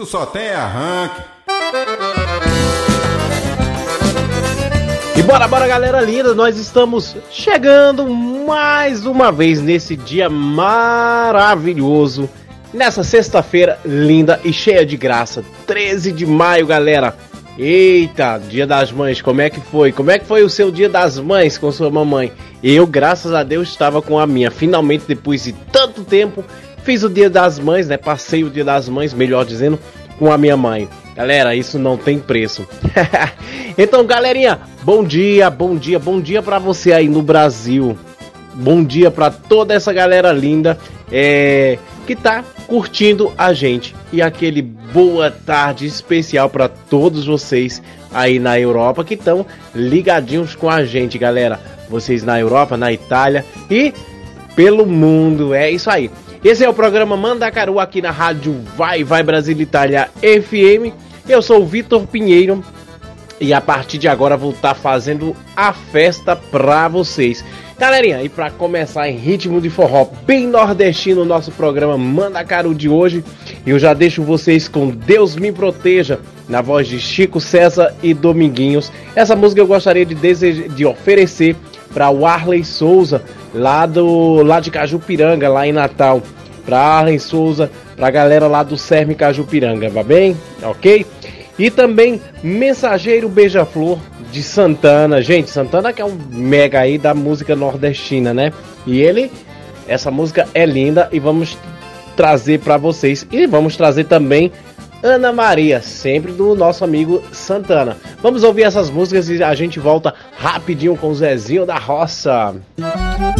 Tu só tem arranque. E bora, bora, galera linda, nós estamos chegando mais uma vez nesse dia maravilhoso, nessa sexta-feira linda e cheia de graça, 13 de maio, galera. Eita, dia das mães, como é que foi? Como é que foi o seu dia das mães com sua mamãe? Eu, graças a Deus, estava com a minha. Finalmente, depois de tanto tempo, fiz o dia das mães, né? Passei o dia das mães, melhor dizendo, com a minha mãe. Galera, isso não tem preço. então, galerinha, bom dia, bom dia, bom dia para você aí no Brasil. Bom dia para toda essa galera linda é, que tá curtindo a gente. E aquele boa tarde especial para todos vocês aí na Europa que estão ligadinhos com a gente, galera vocês na Europa, na Itália e pelo mundo. É isso aí. Esse é o programa Mandacaru aqui na rádio Vai Vai Brasil Itália FM. Eu sou o Vitor Pinheiro e a partir de agora vou estar tá fazendo a festa pra vocês. Galerinha, e para começar em ritmo de forró bem nordestino, o nosso programa Mandacaru de hoje, eu já deixo vocês com Deus Me Proteja, na voz de Chico César e Dominguinhos. Essa música eu gostaria de, desejar, de oferecer para o Arley Souza, lá, do, lá de Cajupiranga, lá em Natal. Para Arley Souza, para a galera lá do Serme Cajupiranga, vai bem? Ok? E também Mensageiro Beija-Flor de Santana. Gente, Santana que é um mega aí da música nordestina, né? E ele, essa música é linda e vamos trazer para vocês. E vamos trazer também Ana Maria, sempre do nosso amigo Santana. Vamos ouvir essas músicas e a gente volta rapidinho com o Zezinho da Roça. Música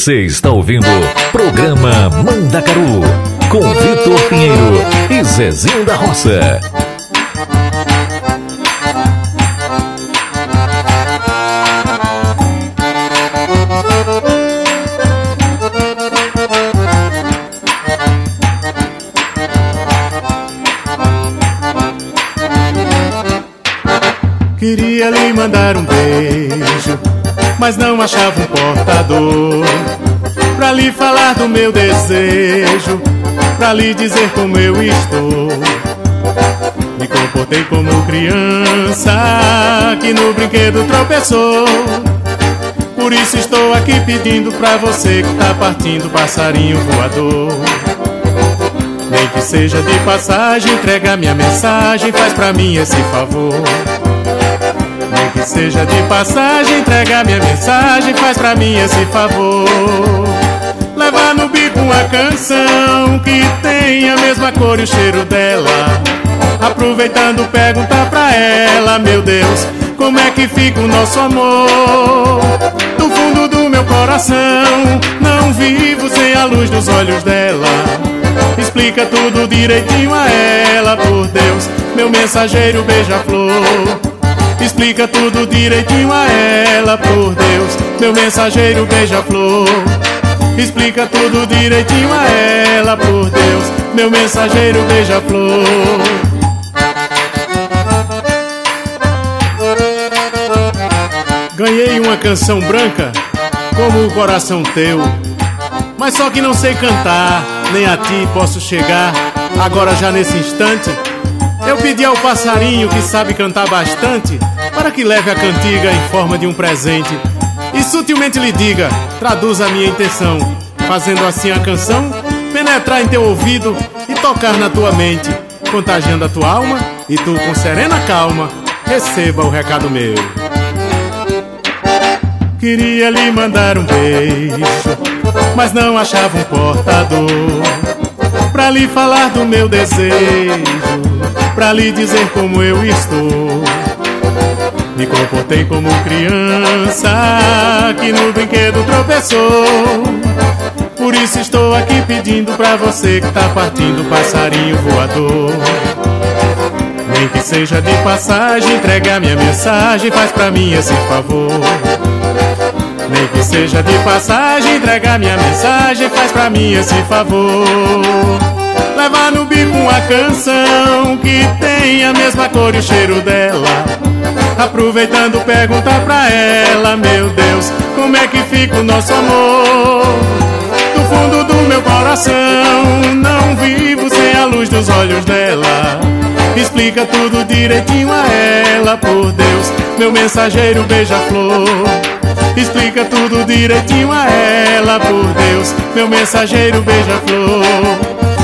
Você está ouvindo Programa Mandacaru com Vitor Pinheiro e Zezinho da Roça. Queria lhe mandar um beijo, mas não achava um portador. Pra lhe falar do meu desejo, pra lhe dizer como eu estou. Me comportei como criança que no brinquedo tropeçou. Por isso estou aqui pedindo pra você que tá partindo, passarinho voador. Nem que seja de passagem, entrega minha mensagem, faz pra mim esse favor. Seja de passagem, entrega minha mensagem, faz pra mim esse favor. Leva no bico uma canção que tem a mesma cor e o cheiro dela. Aproveitando, pergunta pra ela, meu Deus, como é que fica o nosso amor? Do fundo do meu coração, não vivo sem a luz dos olhos dela. Explica tudo direitinho a ela, por Deus, meu mensageiro beija-flor. Explica tudo direitinho a ela, por Deus, meu mensageiro beija-flor. Explica tudo direitinho a ela, por Deus, meu mensageiro beija-flor. Ganhei uma canção branca, como o coração teu. Mas só que não sei cantar, nem a ti posso chegar. Agora já nesse instante, eu pedi ao passarinho que sabe cantar bastante, para que leve a cantiga em forma de um presente. E sutilmente lhe diga, traduz a minha intenção, fazendo assim a canção penetrar em teu ouvido e tocar na tua mente, contagiando a tua alma, e tu com serena calma receba o recado meu. Queria lhe mandar um beijo, mas não achava um portador. Pra lhe falar do meu desejo, pra lhe dizer como eu estou. Me comportei como criança que no brinquedo tropeçou. Por isso estou aqui pedindo pra você que tá partindo, passarinho voador. Nem que seja de passagem, entrega minha mensagem, faz pra mim esse favor. Nem que seja de passagem, entrega minha mensagem, faz pra mim esse favor. Leva no bico uma canção que tem a mesma cor e o cheiro dela. Aproveitando, pergunta pra ela, meu Deus, como é que fica o nosso amor? Do fundo do meu coração, não luz dos olhos dela. Explica tudo direitinho a ela, por Deus, meu mensageiro beija-flor. Explica tudo direitinho a ela, por Deus, meu mensageiro beija-flor.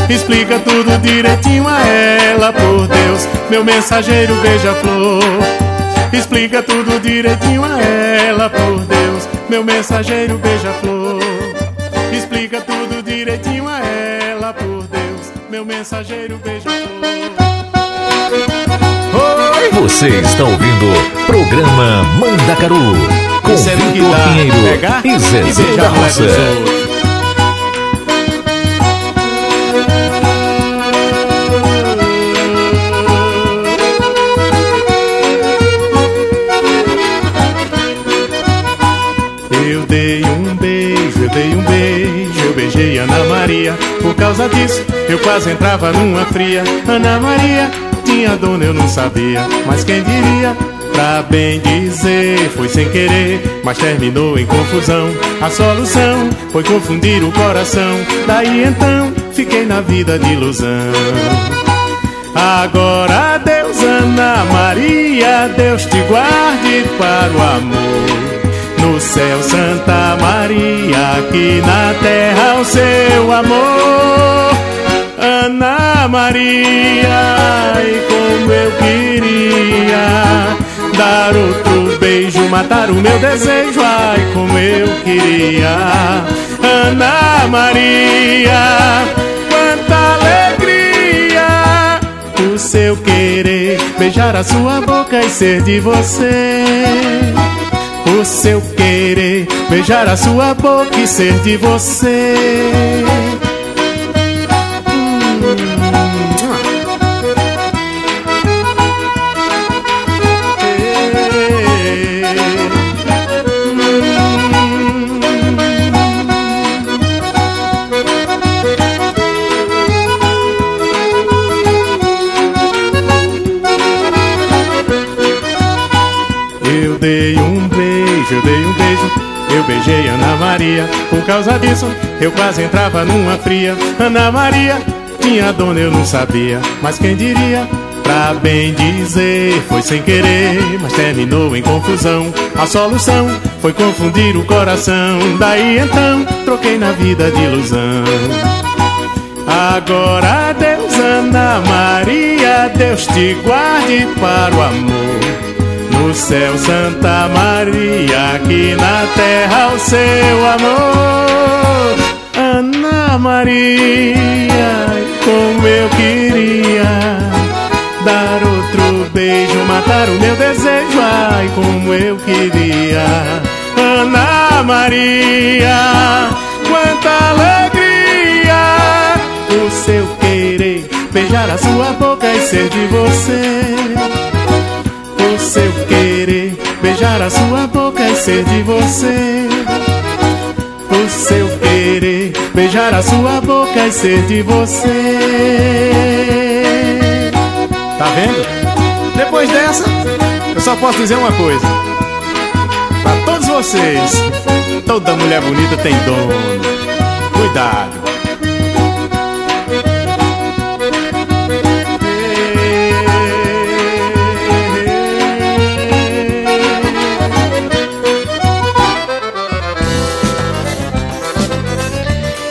Explica tudo direitinho a ela, por Deus, meu mensageiro beija-flor. Explica tudo direitinho a ela, por Deus, meu mensageiro beija-flor. Explica tudo direitinho a ela, por Deus, meu mensageiro beija-flor. Você está ouvindo programa Mandacaru com Vitor Pinheiro e Zezé da Roça. Maria. Por causa disso, eu quase entrava numa fria. Ana Maria tinha dona, eu não sabia. Mas quem diria? Pra bem dizer, foi sem querer, mas terminou em confusão. A solução foi confundir o coração. Daí então, fiquei na vida de ilusão. Agora, Deus, Ana Maria, Deus te guarde para o amor. Céu, Santa Maria, aqui na terra o seu amor. Ana Maria, e como eu queria dar outro beijo, matar o meu desejo, ai como eu queria. Ana Maria, quanta alegria o seu querer, beijar a sua boca e ser de você seu querer, beijar a sua boca e ser de você. Beijei Ana Maria. Por causa disso, eu quase entrava numa fria. Ana Maria tinha dona, eu não sabia. Mas quem diria? Pra bem dizer, foi sem querer, mas terminou em confusão. A solução foi confundir o coração. Daí então, troquei na vida de ilusão. Agora, Deus, Ana Maria, Deus te guarde para o amor. Céu, Santa Maria, aqui na terra o seu amor. Ana Maria, como eu queria dar outro beijo, matar o meu desejo, ai, como eu queria. Ana Maria, quanta alegria o seu querer, beijar a sua boca e ser de você beijar a sua boca e ser de você. O seu querer, beijar a sua boca e ser de você. Tá vendo? Depois dessa, eu só posso dizer uma coisa. Pra todos vocês, toda mulher bonita tem dono. Cuidado.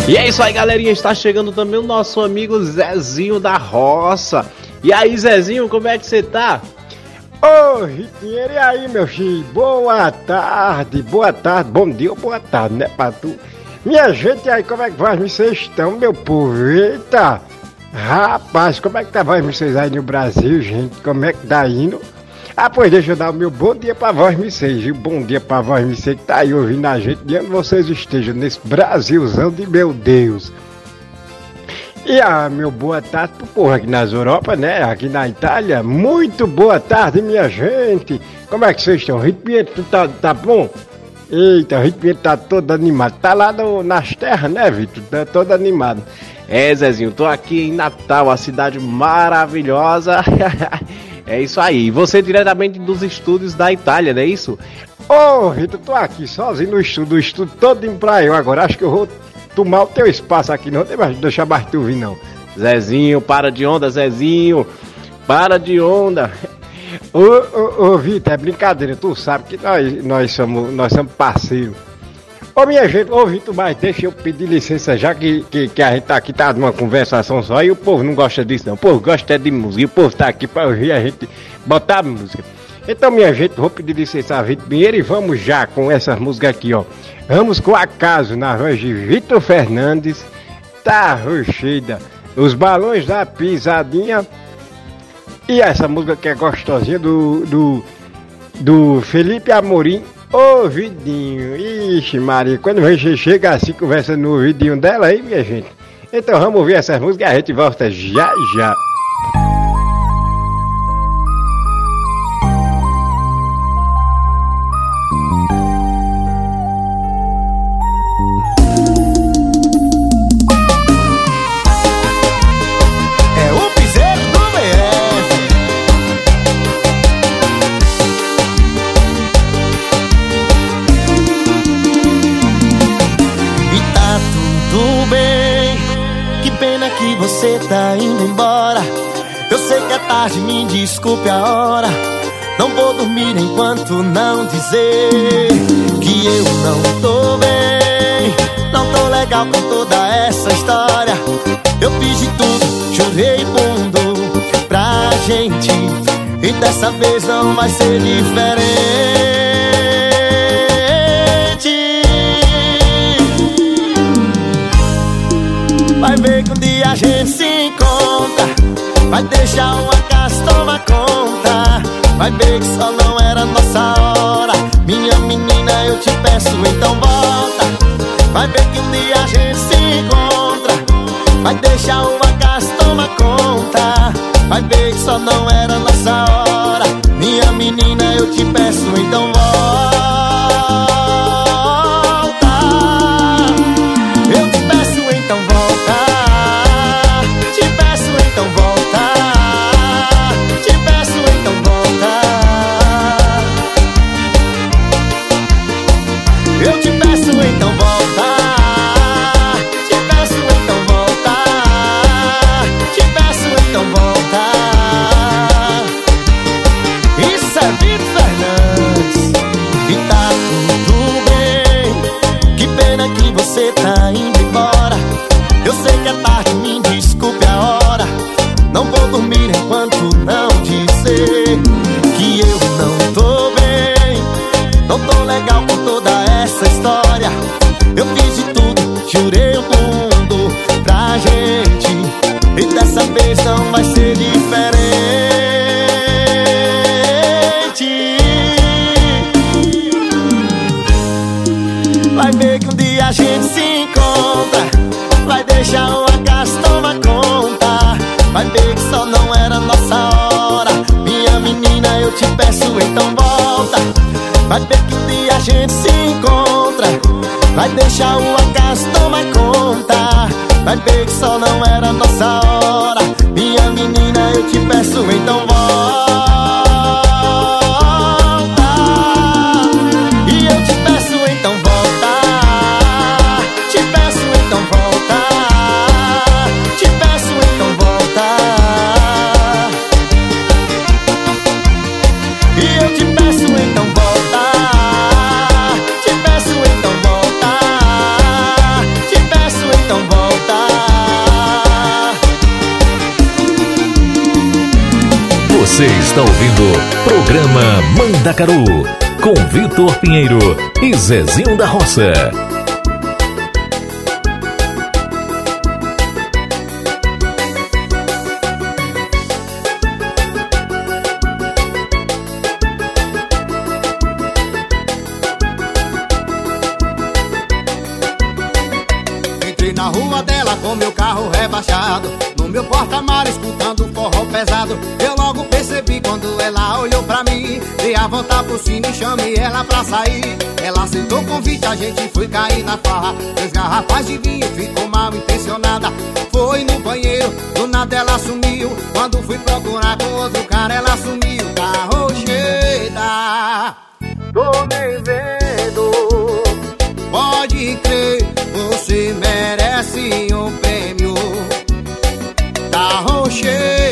E é isso aí, galerinha. Está chegando também o nosso amigo Zezinho da Roça. E aí, Zezinho, como é que você tá? Ô, oh, Ritinheiro, e aí, meu filho? Boa tarde, boa tarde, bom dia ou boa tarde, né, pra tu? Minha gente, aí, como é que vocês estão, meu povo? Eita! Rapaz, como é que tá vocês aí no Brasil, gente? Como é que tá indo? Ah, pois deixa eu dar o meu bom dia pra vós, me viu? Bom dia pra vós, me que tá aí ouvindo a gente, de onde vocês estejam, nesse Brasilzão de meu Deus. E a ah, meu boa tarde pro povo aqui nas Europa, né? Aqui na Itália. Muito boa tarde, minha gente. Como é que vocês estão? Rito Pietro, tá, tá bom? Eita, o Rito Pietro tá todo animado. Tá lá no, nas terras, né, Vitor? Tá todo animado. É, Zezinho, tô aqui em Natal, a cidade maravilhosa. É isso aí. E você diretamente dos estúdios da Itália, não é isso? Ô, oh, Rita, tô aqui sozinho no estúdio, o estúdio todo em praia. Agora acho que eu vou tomar o teu espaço aqui, não vou deixar mais tu vir, não. Zezinho, para de onda, Zezinho. Para de onda. Ô, ô, ô Vitor, é brincadeira, tu sabe que nós, nós, somos, nós somos parceiros. Ô minha gente, ô Vitor, mas deixa eu pedir licença, já que, que, que a gente tá aqui, tá numa conversação só, e o povo não gosta disso não. O povo gosta de música, o povo tá aqui pra ouvir a gente botar música. Então, minha gente, vou pedir licença a Vitor Pinheiro e vamos já com essas músicas aqui, ó. Vamos com Acaso, na voz de Vitor Fernandes, Tá Rochida, Os Balões da Pisadinha e essa música que é gostosinha do, do, do Felipe Amorim, Ouvidinho. Ixi, Maria, quando você chega assim, conversa no ouvidinho dela aí, minha gente. Então vamos ouvir essas músicas e a gente volta já já. Você tá indo embora. Eu sei que é tarde, me desculpe a hora. Não vou dormir enquanto não dizer que eu não tô bem. Não tô legal com toda essa história. Eu fiz de tudo, chorei mundo pra gente. E dessa vez não vai ser diferente. A gente se encontra. Vai deixar o acaso tomar conta. Vai ver que só não era nossa hora. Minha menina, eu te peço, então volta. Vai ver que um dia a gente se encontra. Vai deixar o acaso tomar conta. Vai ver que só não era nossa hora. Minha menina, eu te peço, então volta. Vai deixar o acaso tomar conta. Vai ver que só não era nossa hora. Minha menina, eu te peço, então volta. Está ouvindo programa Mandacaru com Vitor Pinheiro e Zezinho da Roça. Entrei na rua dela com meu carro rebaixado No meu porta-mar escutando forró pesado quando ela olhou pra mim Dei a volta pro cine e chamei ela pra sair. Ela aceitou o convite, a gente foi cair na farra. Três garrafas de vinho, ficou mal intencionada. Foi no banheiro, do nada ela sumiu. Quando fui procurar com outro cara ela sumiu. Tá rocheda Tô nem vendo. Pode crer, você merece um prêmio. rocheda,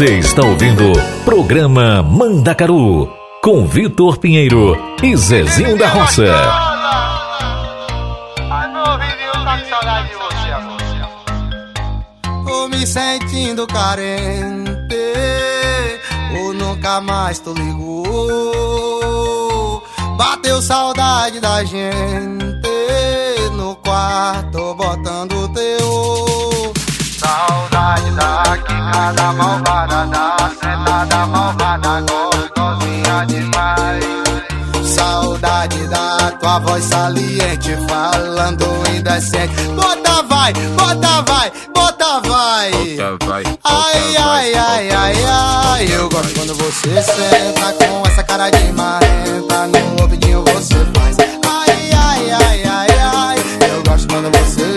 Você está ouvindo programa Mandacaru com Vitor Pinheiro e Zezinho da Roça. Tô me sentindo carente Ou nunca mais tu ligou Bateu saudade da gente No quarto botando quicada malvada Da sentada malvada Gostosinha demais. Saudade da tua voz saliente Falando indecente. Bota vai, bota vai, bota vai. Ai, ai, ai, ai, ai. Eu gosto quando você senta Com essa cara de marrenta. No ouvidinho você faz. Ai, ai, ai, ai, ai. Eu gosto quando você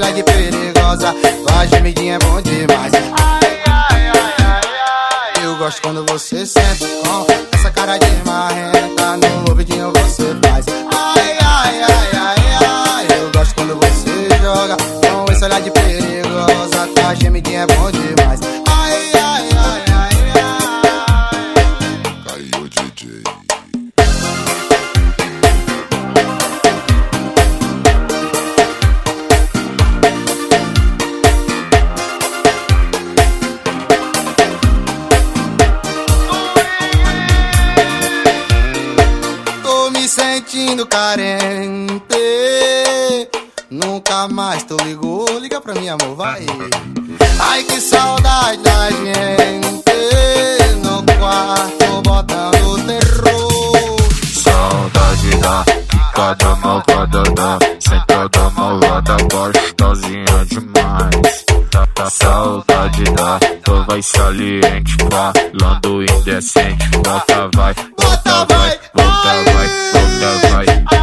olhar de perigosa. Tua gemidinha é bom demais. Ai, ai, ai, ai, ai. Eu gosto quando você senta Com essa cara de marrenta. No ouvidinho você faz. Ai, ai, ai, ai, ai. Eu gosto quando você joga Com esse olhar de perigosa. Tua gemidinha é bom demais carente. Nunca mais tu ligou. Liga pra mim, amor, vai. Ai, que saudade da gente. No quarto botando terror. Saudade da picada malvada da sentada malvada gostosinha demais. Saudade da tua voz saliente falando indecente. Bota vai, bota vai, bota vai, bota vai.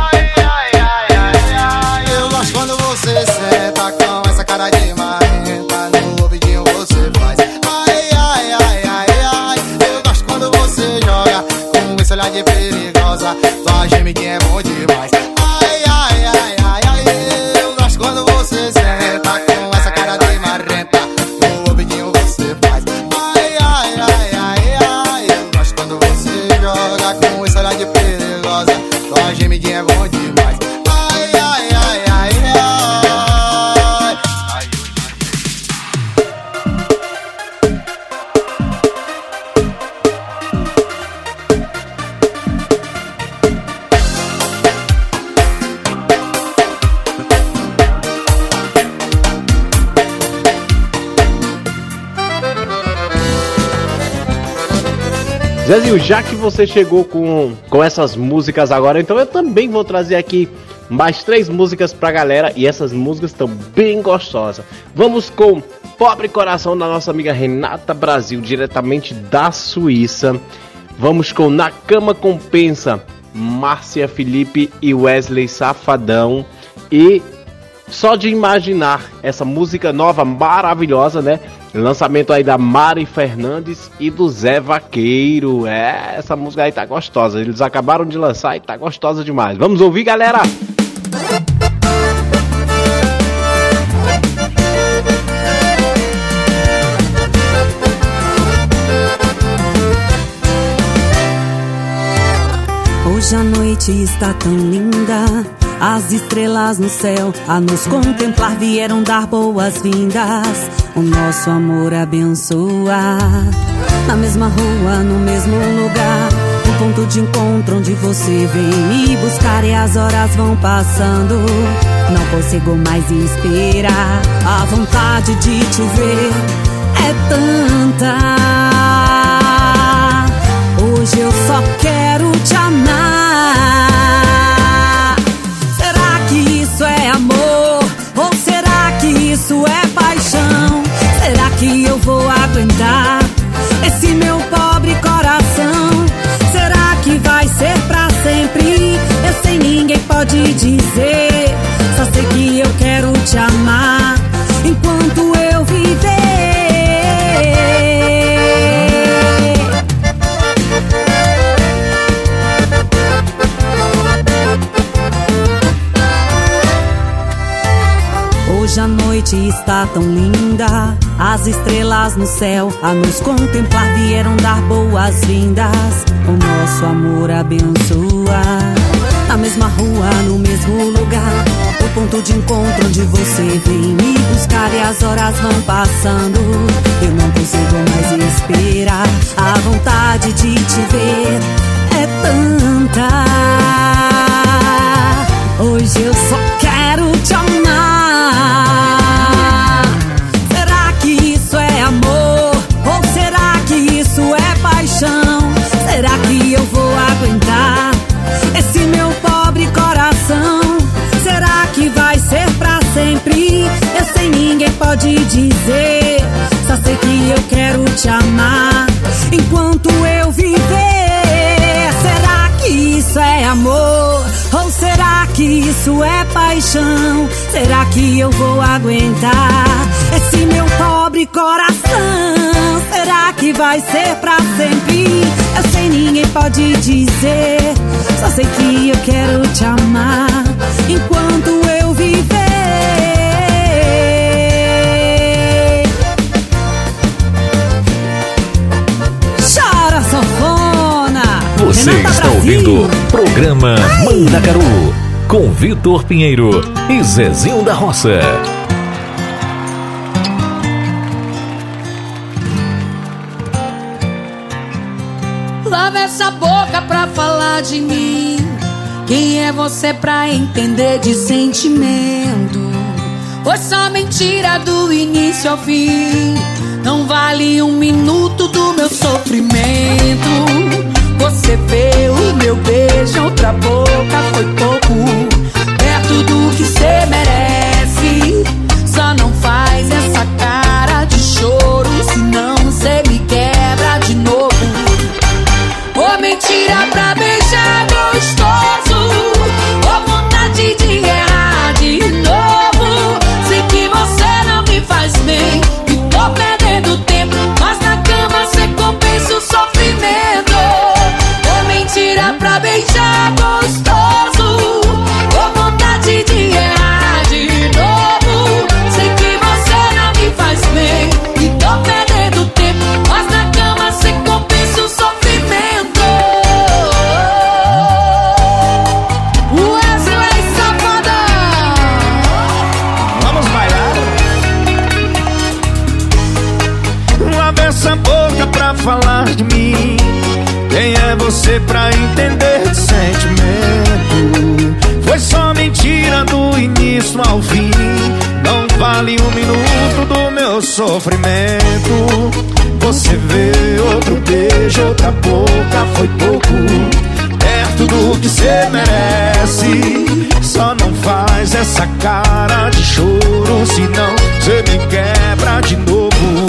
Zezinho, já que você chegou com, com essas músicas agora, então eu também vou trazer aqui mais três músicas pra galera e essas músicas estão bem gostosas. Vamos com Pobre Coração da nossa amiga Renata Brasil, diretamente da Suíça. Vamos com Na Cama Compensa, Márcia Felipe e Wesley Safadão. E só de imaginar essa música nova maravilhosa, né? Lançamento aí da Mari Fernandes e do Zé Vaqueiro. É, essa música aí tá gostosa. Eles acabaram de lançar e tá gostosa demais. Vamos ouvir, galera? Hoje a noite está tão linda, as estrelas no céu a nos contemplar vieram dar boas-vindas. O nosso amor abençoa. Na mesma rua, no mesmo lugar, o ponto de encontro onde você vem me buscar e as horas vão passando. Não consigo mais esperar. A vontade de te ver é tanta. Hoje eu só quero te amar. Ninguém pode dizer. Só sei que eu quero te amar enquanto eu viver. Hoje a noite está tão linda, as estrelas no céu a nos contemplar vieram dar boas-vindas. O nosso amor abençoa. Na mesma rua, no mesmo lugar, o ponto de encontro onde você vem me buscar e as horas vão passando. Eu não consigo mais esperar, a vontade de te ver é tanta. Hoje eu só quero te amar. Pode dizer. Só sei que eu quero te amar enquanto eu viver. Será que isso é amor? Ou será que isso é paixão? Será que eu vou aguentar esse meu pobre coração? Será que vai ser pra sempre? Eu sei, ninguém pode dizer. Só sei que eu quero te amar enquanto eu Você Renata está Brasil. ouvindo Programa Mandacaru com Vitor Pinheiro e Zezinho da Roça. Lava essa boca pra falar de mim. Quem é você pra entender de sentimento? Foi só mentira do início ao fim. Não vale um minuto do meu sofrimento. Você vê o meu beijo, outra boca foi pouco. Perto do que cê merece. Você pra entender de sentimento. Foi só mentira do início ao fim. Não vale um minuto do meu sofrimento. Você vê outro beijo, outra boca, foi pouco. Perto do que você merece. Só não faz essa cara de choro, senão você me quebra de novo.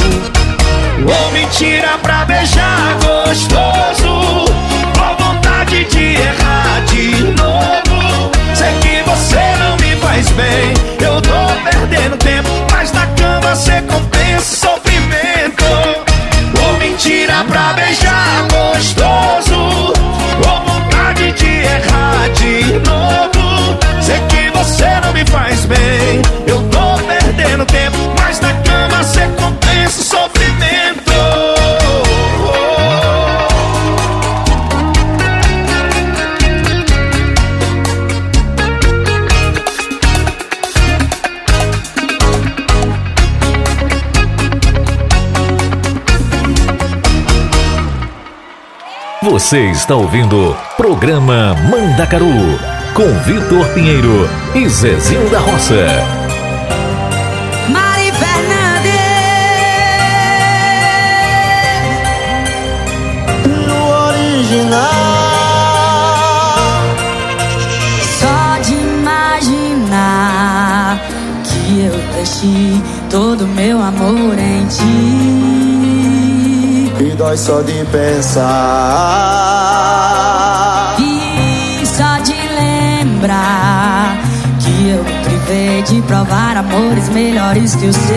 Ou mentira pra beijar gostoso de errar de novo. Sei que você não me faz bem. Eu tô perdendo tempo Mas na cama você compensa o sofrimento. Ou mentira pra beijar Você está ouvindo Programa Mandacaru com Vitor Pinheiro e Zezinho da Roça. Mari Fernandes. No original. Só de imaginar Que eu deixei todo meu amor em ti dói só de pensar. E só de lembrar Que eu privei de provar amores melhores que o seu.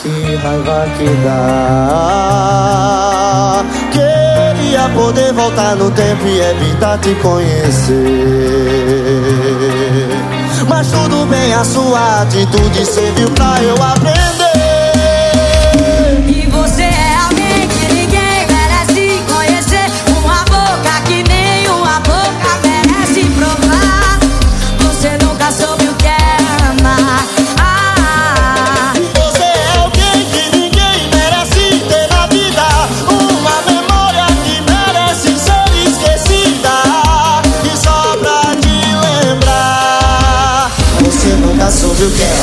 Que raiva que dá. Queria poder voltar no tempo e evitar te conhecer. Mas tudo bem, a sua atitude serviu pra eu aprender nunca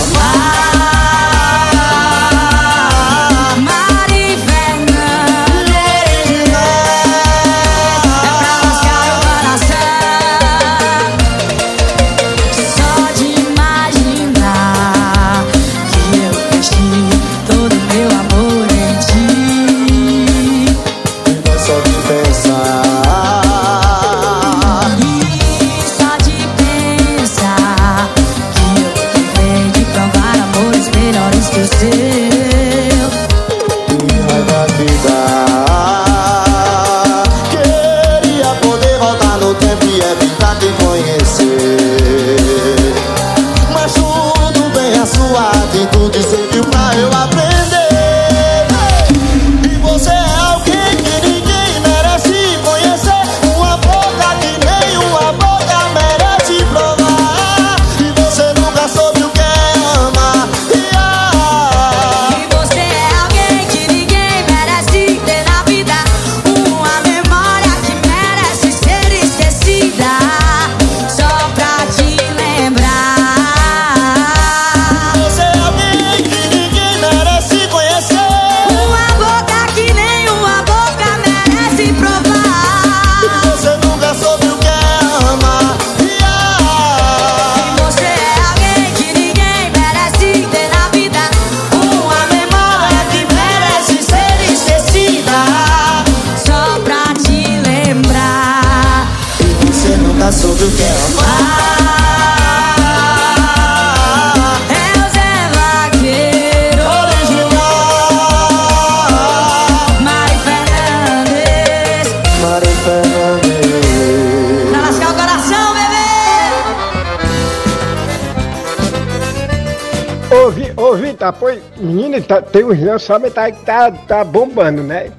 tá? Pois, menino, tá, tem uns lançamentos aí que tá, tá bombando, né?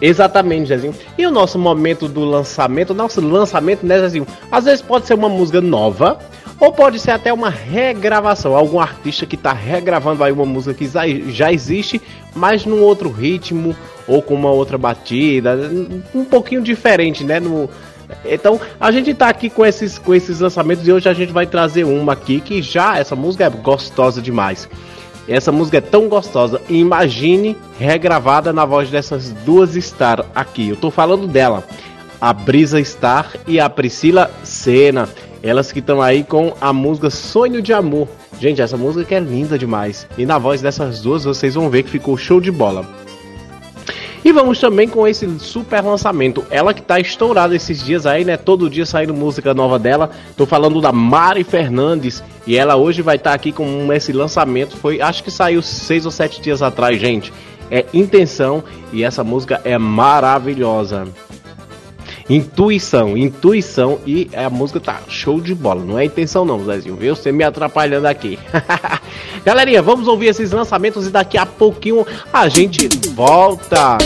Exatamente, Zezinho. E o nosso momento do lançamento, nosso lançamento, né, Zezinho? Às vezes pode ser uma música nova, ou pode ser até uma regravação, algum artista que está regravando aí uma música que já existe, mas num outro ritmo ou com uma outra batida, um pouquinho diferente, né? No, então a gente tá aqui com esses, com esses lançamentos e hoje a gente vai trazer uma aqui que já essa música é gostosa demais. Essa música é tão gostosa. Imagine regravada na voz dessas duas Star aqui. Eu tô falando dela, a Brisa Star e a Priscila Senna. Elas que estão aí com a música Sonho de Amor. Gente, essa música que é linda demais. E na voz dessas duas vocês vão ver que ficou show de bola. E vamos também com esse super lançamento. Ela que tá estourada esses dias aí, né? Todo dia saindo música nova dela. Tô falando da Mari Fernandes. E ela hoje vai estar tá aqui com esse lançamento. Foi, acho que saiu seis ou sete dias atrás, gente. É Intenção. E essa música é maravilhosa. Intuição, intuição e a música tá show de bola. Não é intenção não, Zezinho, viu? Você me atrapalhando aqui. Galerinha, vamos ouvir esses lançamentos e daqui a pouquinho a gente volta.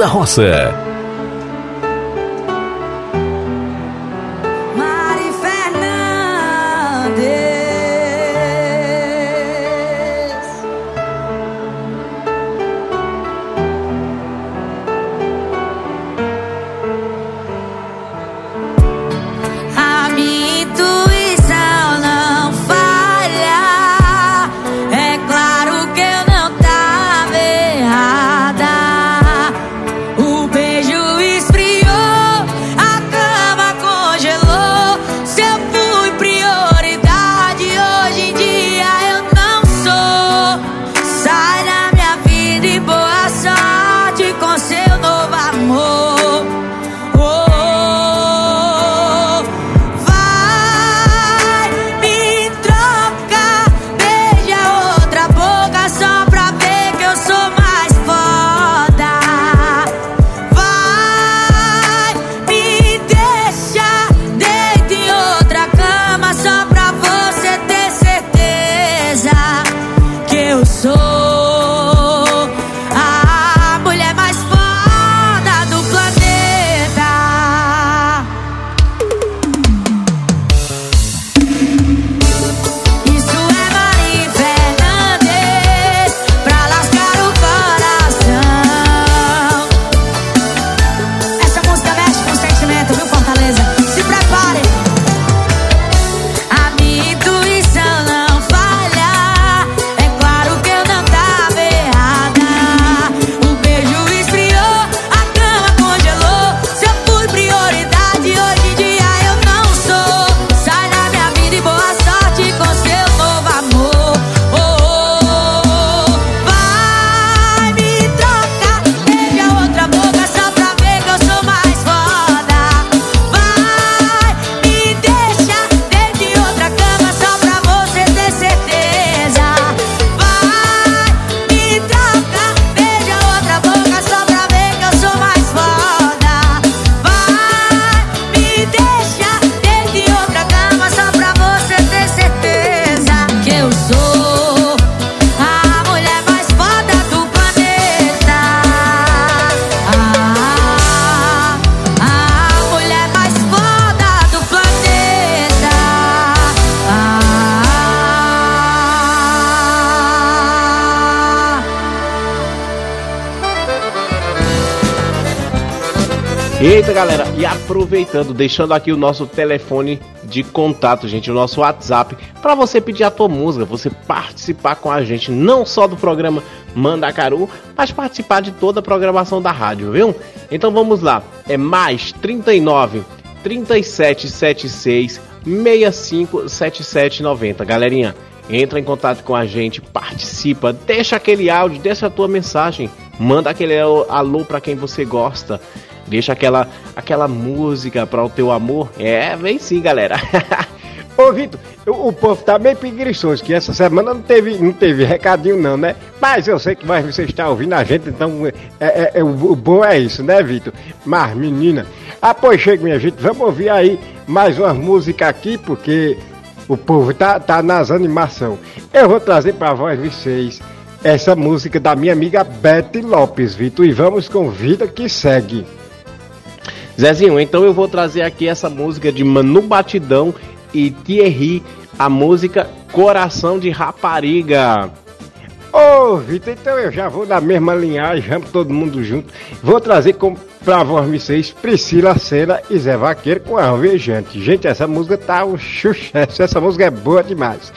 Da Roça. Aproveitando, deixando aqui o nosso telefone de contato, gente, o nosso WhatsApp, para você pedir a tua música, você participar com a gente, não só do programa Mandacaru, mas participar de toda a programação da rádio, viu? Então vamos lá, é mais 39 3776 657790, galerinha. Entra em contato com a gente, participa, deixa aquele áudio, deixa a tua mensagem, manda aquele alô para quem você gosta. Deixa aquela aquela música para o teu amor. É, vem sim, galera. Ô, Vitor, o, o povo tá bem preguiçoso, que essa semana não teve, não teve recadinho não, né? Mas eu sei que mais você está ouvindo a gente, então é, é, é, o, o bom é isso, né, Vitor? Mas, menina, após chega, minha gente, vamos ouvir aí mais uma música aqui, porque o povo tá, tá nas animação. Eu vou trazer para vocês, essa música da minha amiga Betty Lopes, Vitor, e vamos com Vida que Segue. Zezinho, então eu vou trazer aqui essa música de Manu Batidão e Thierry, a música Coração de Rapariga. Ô, oh, Vitor, então eu já vou na mesma linhagem, vamos todo mundo junto. Vou trazer com, pra vocês Priscila Sena e Zé Vaqueiro com Alvejante. Gente, essa música tá um sucesso, essa música é boa demais.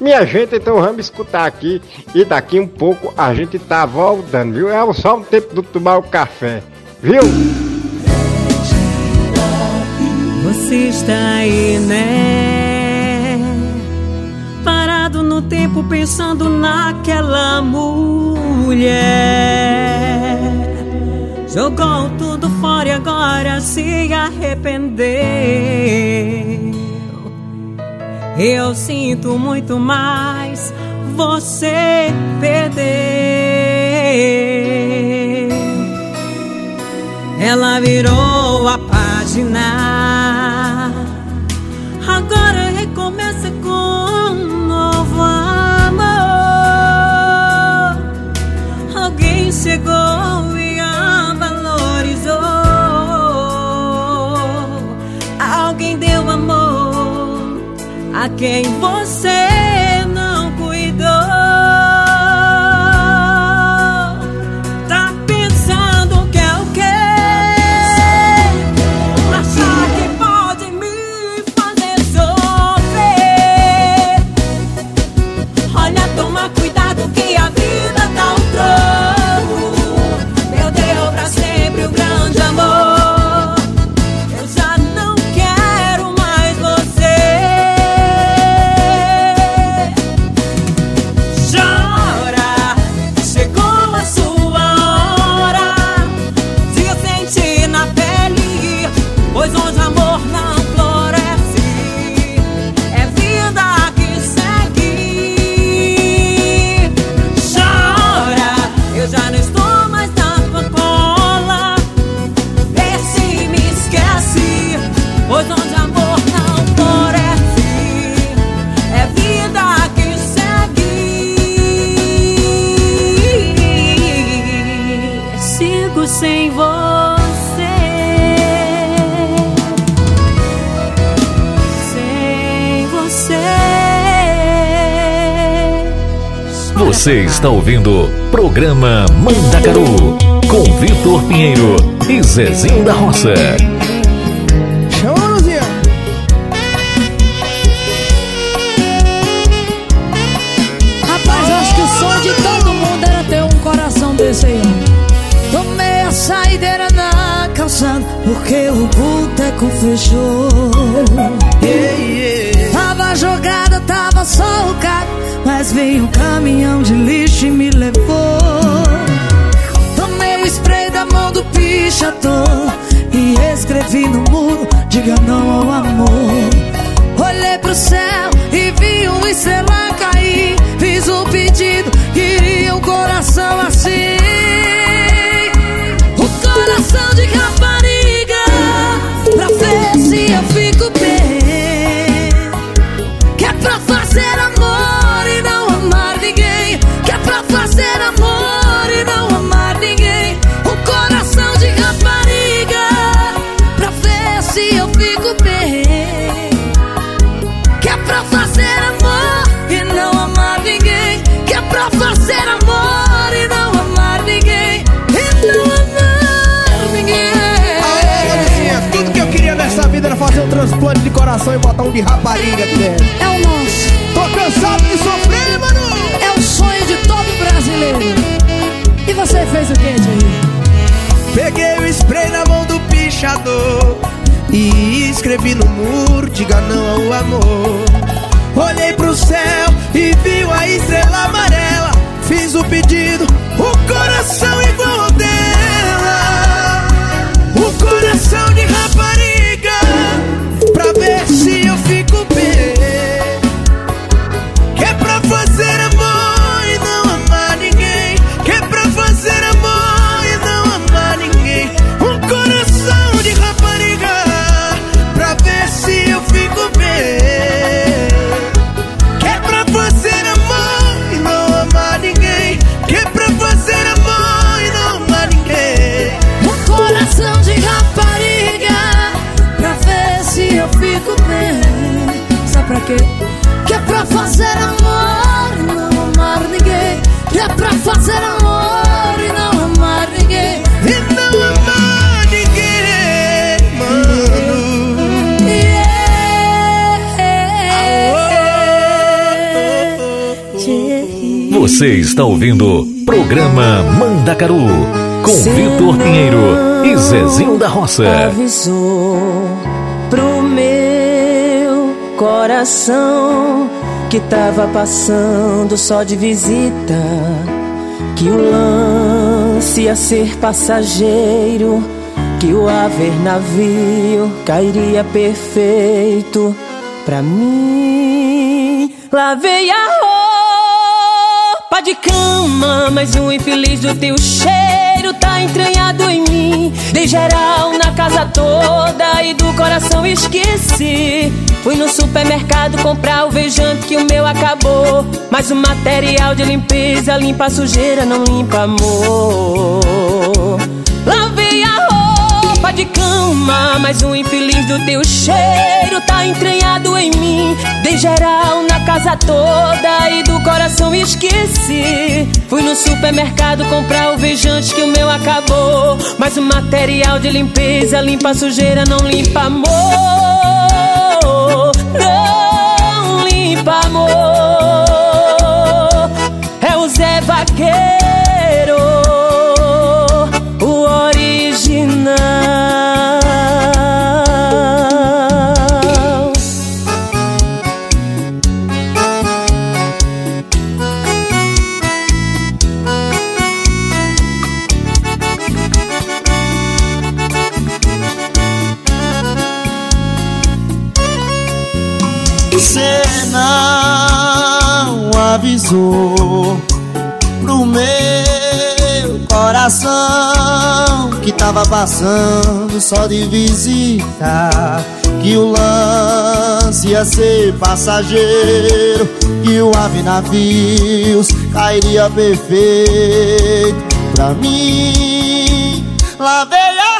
Minha gente, então vamos escutar aqui e daqui um pouco a gente tá voltando, viu? É só um tempo de tomar o café, viu? Está né? Parado no tempo pensando naquela mulher. Jogou tudo fora e agora se arrependeu. Eu sinto muito mais, você perdeu. Ela virou a página. Agora recomeça com um novo amor. Alguém chegou e a valorizou. Alguém deu amor a quem você Você está ouvindo Programa Mandacaru com Vitor Pinheiro e Zezinho da Roça. Chama, Luzia. Rapaz, eu acho que o sonho de todo mundo era ter um coração desse aí. Tomei a saideira na calçada porque o boteco fechou. Veio um caminhão de lixo e me levou. Tomei o spray da mão do pichator e escrevi no muro: diga não ao amor. Olhei pro céu e vi uma estrela cair. Fiz um pedido, queria um coração assim. Coração e botar um de rapariga aqui dentro. É o nosso. Tô cansado de sofrer, mano. É o sonho de todo brasileiro. E você fez o que, Jair? Peguei o spray na mão do pichador e escrevi no muro: diga não ao amor. Olhei pro céu e vi a estrela amarela. Fiz o pedido, o coração igual quê? Que é pra fazer amor e não amar ninguém Que é pra fazer amor e não amar ninguém E não amar ninguém, mano. Você está ouvindo o programa Mandacaru com Vitor Pinheiro e Zezinho da Roça. Avisou coração que tava passando só de visita. Que o lance ia ser passageiro. Que o haver navio cairia perfeito pra mim. Lavei a roupa de cama, mas o infeliz do teu cheiro tá entranhado em mim. Dei geral na casa toda e do coração esqueci. Fui no supermercado comprar o vejante que o meu acabou. Mas o material de limpeza limpa a sujeira, não limpa amor. Roupa de cama, mas o infeliz do teu cheiro tá entranhado em mim. Dei geral na casa toda e do coração esqueci. Fui no supermercado comprar o vejante que o meu acabou. Mas o material de limpeza limpa a sujeira, não limpa amor. Não limpa amor. É o Zé Vaqueiro, pro meu coração que tava passando só de visita. Que o lance ia ser passageiro, que o ave navios cairia perfeito pra mim. Lavei a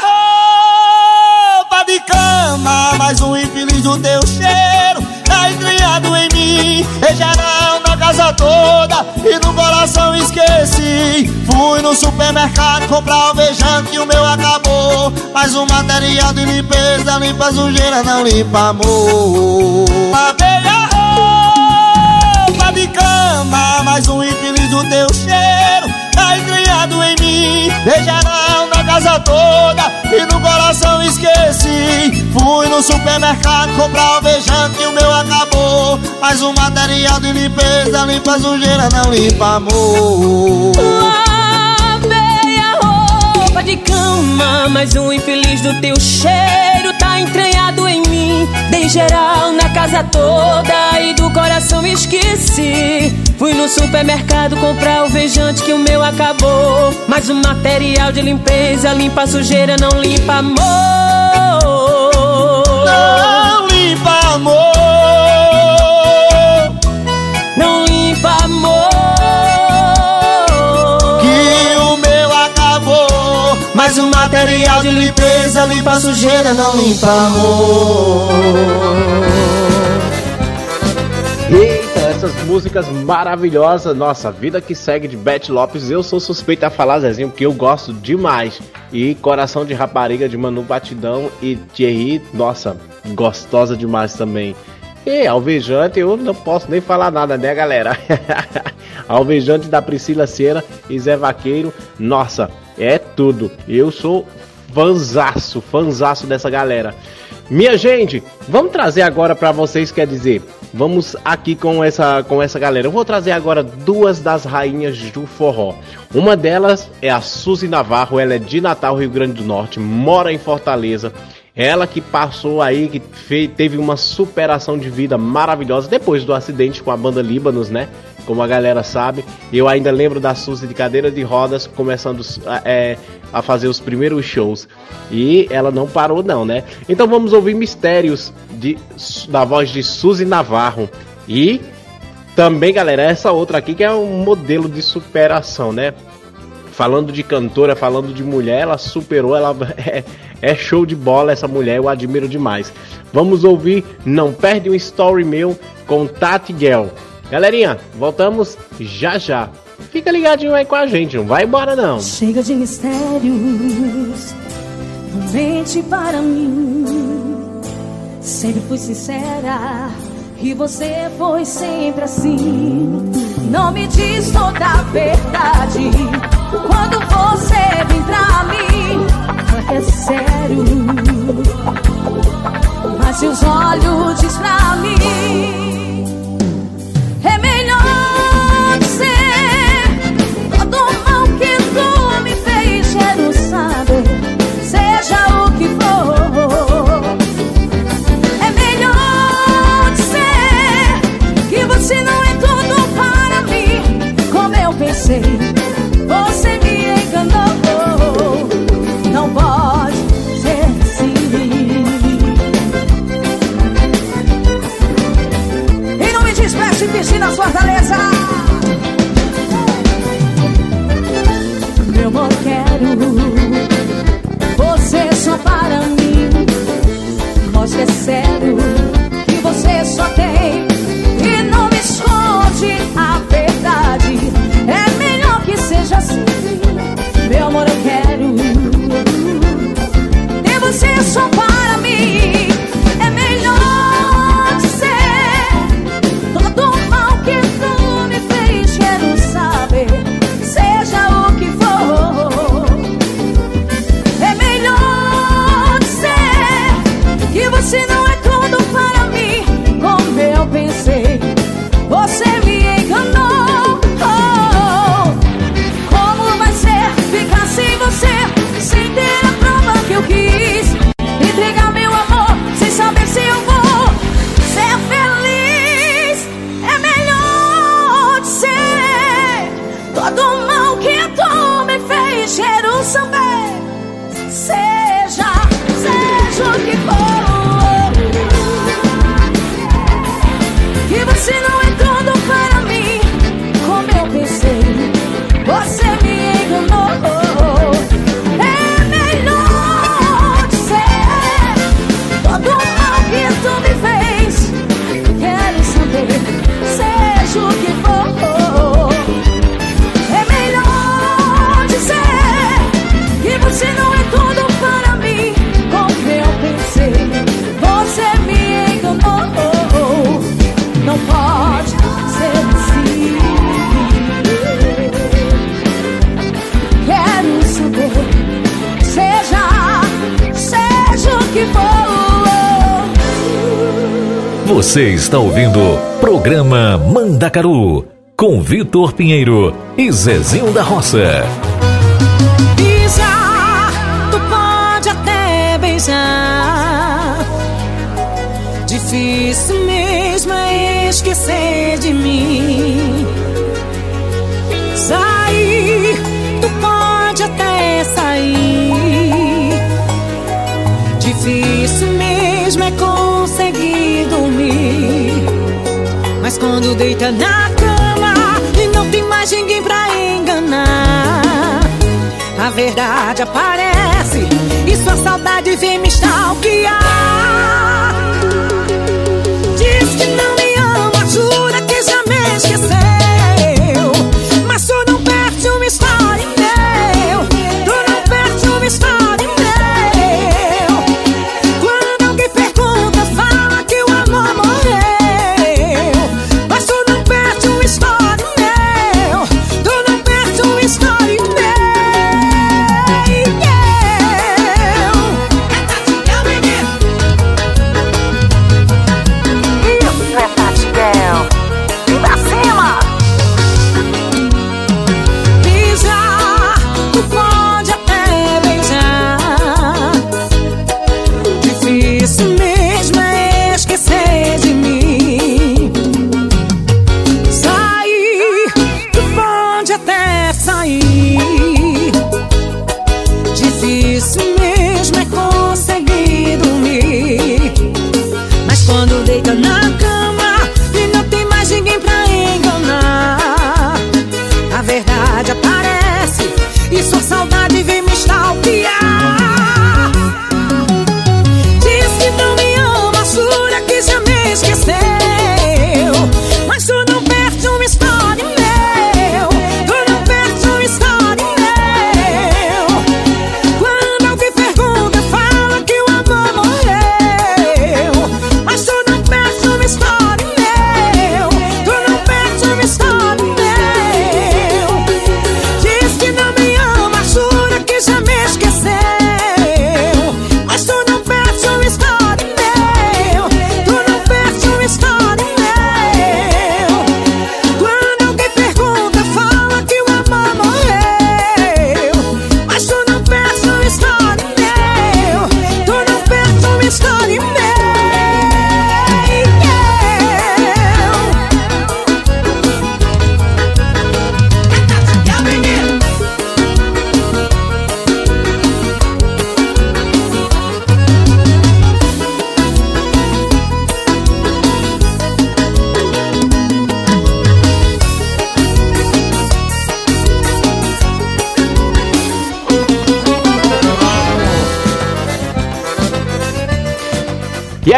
roupa de cama, mas um infeliz do teu cheiro tá entranhado em mim. Geral na casa toda e no coração esqueci. Fui no supermercado comprar o vejante e o meu acabou. Mas o material de limpeza limpa sujeira, não limpa amor. Lavei a roupa de cama, mas um infeliz do teu cheiro tá entranhado em mim. Em na casa toda e no coração esqueci. Fui no supermercado comprar o vejante e o meu acabou. Mas o material de limpeza limpa a sujeira, não limpa amor. Lavei a roupa de cama, mas o infeliz do teu cheiro tá entranhado em mim. Dei geral na casa toda e do coração esqueci. Fui no supermercado comprar o vejante que o meu acabou. Mas o material de limpeza limpa a sujeira, não limpa amor. Não limpa amor. Não limpa amor. Mas o material de limpeza limpa sujeira, não limpa amor. Eita, essa essas músicas maravilhosas. Nossa, Vida que Segue de Beth Lopes. Eu sou suspeito a falar, Zezinho, porque eu gosto demais. E Coração de Rapariga de Manu Batidão e Thierry, nossa, gostosa demais também. E Alvejante, eu não posso nem falar nada, né, galera? Alvejante da Priscila Cera e Zé Vaqueiro, nossa, é tudo. Eu sou fanzaço, fanzaço dessa galera. Minha gente, vamos trazer agora para vocês, quer dizer, vamos aqui com essa com essa galera. Eu vou trazer agora duas das rainhas do forró. Uma delas é a Suzy Navarro, ela é de Natal, Rio Grande do Norte, mora em Fortaleza. Ela que passou aí, que fez, teve uma superação de vida maravilhosa depois do acidente com a banda Líbanos, né? Como a galera sabe. Eu ainda lembro da Suzy de cadeira de rodas começando é, a fazer os primeiros shows. E ela não parou, não, né? Então vamos ouvir Mistérios de, da voz de Suzy Navarro. E também, galera, essa outra aqui que é um modelo de superação, né? Falando de cantora, falando de mulher, ela superou, ela é, é show de bola essa mulher, eu admiro demais. Vamos ouvir Não Perde um Story Meu com Tati Gell. Galerinha, voltamos já já. Fica ligadinho aí com a gente, não vai embora não. Chega de mistérios, não mente para mim. Sempre fui sincera e você foi sempre assim. Não me diz toda a verdade quando você vem pra mim. É sério, mas seus olhos diz pra mim. Despece piscina na fortaleza. Meu amor, quero você só para mim. Mostre é sério que você só tem e não me esconde a verdade. É melhor que seja assim. Meu amor, eu quero ter você só para Você está ouvindo Programa Mandacaru com Vitor Pinheiro e Zezinho da Roça. Bisa, tu pode até beijar. Difícil mesmo é esquecer de mim. Sair, tu pode até sair. Mas quando deita na cama e não tem mais ninguém pra enganar, a verdade aparece e sua saudade vem me stalkear.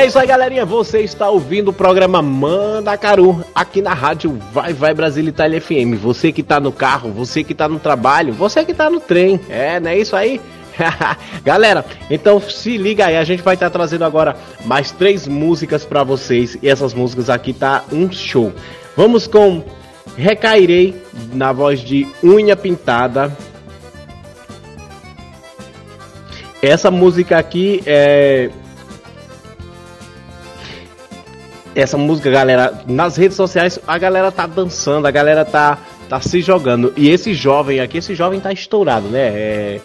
É isso aí, galerinha. Você está ouvindo o programa Manda Caru aqui na rádio Vai Vai Brasil Itália FM. Você que tá no carro, você que tá no trabalho, você que tá no trem. É, não é isso aí? Galera, então se liga aí, a gente vai estar tá trazendo agora mais três músicas para vocês e essas músicas aqui tá um show. Vamos com Recairei na voz de Unha Pintada. Essa música aqui é essa música, galera, nas redes sociais a galera tá dançando, a galera tá, tá se jogando. E esse jovem aqui, esse jovem tá estourado, né? É...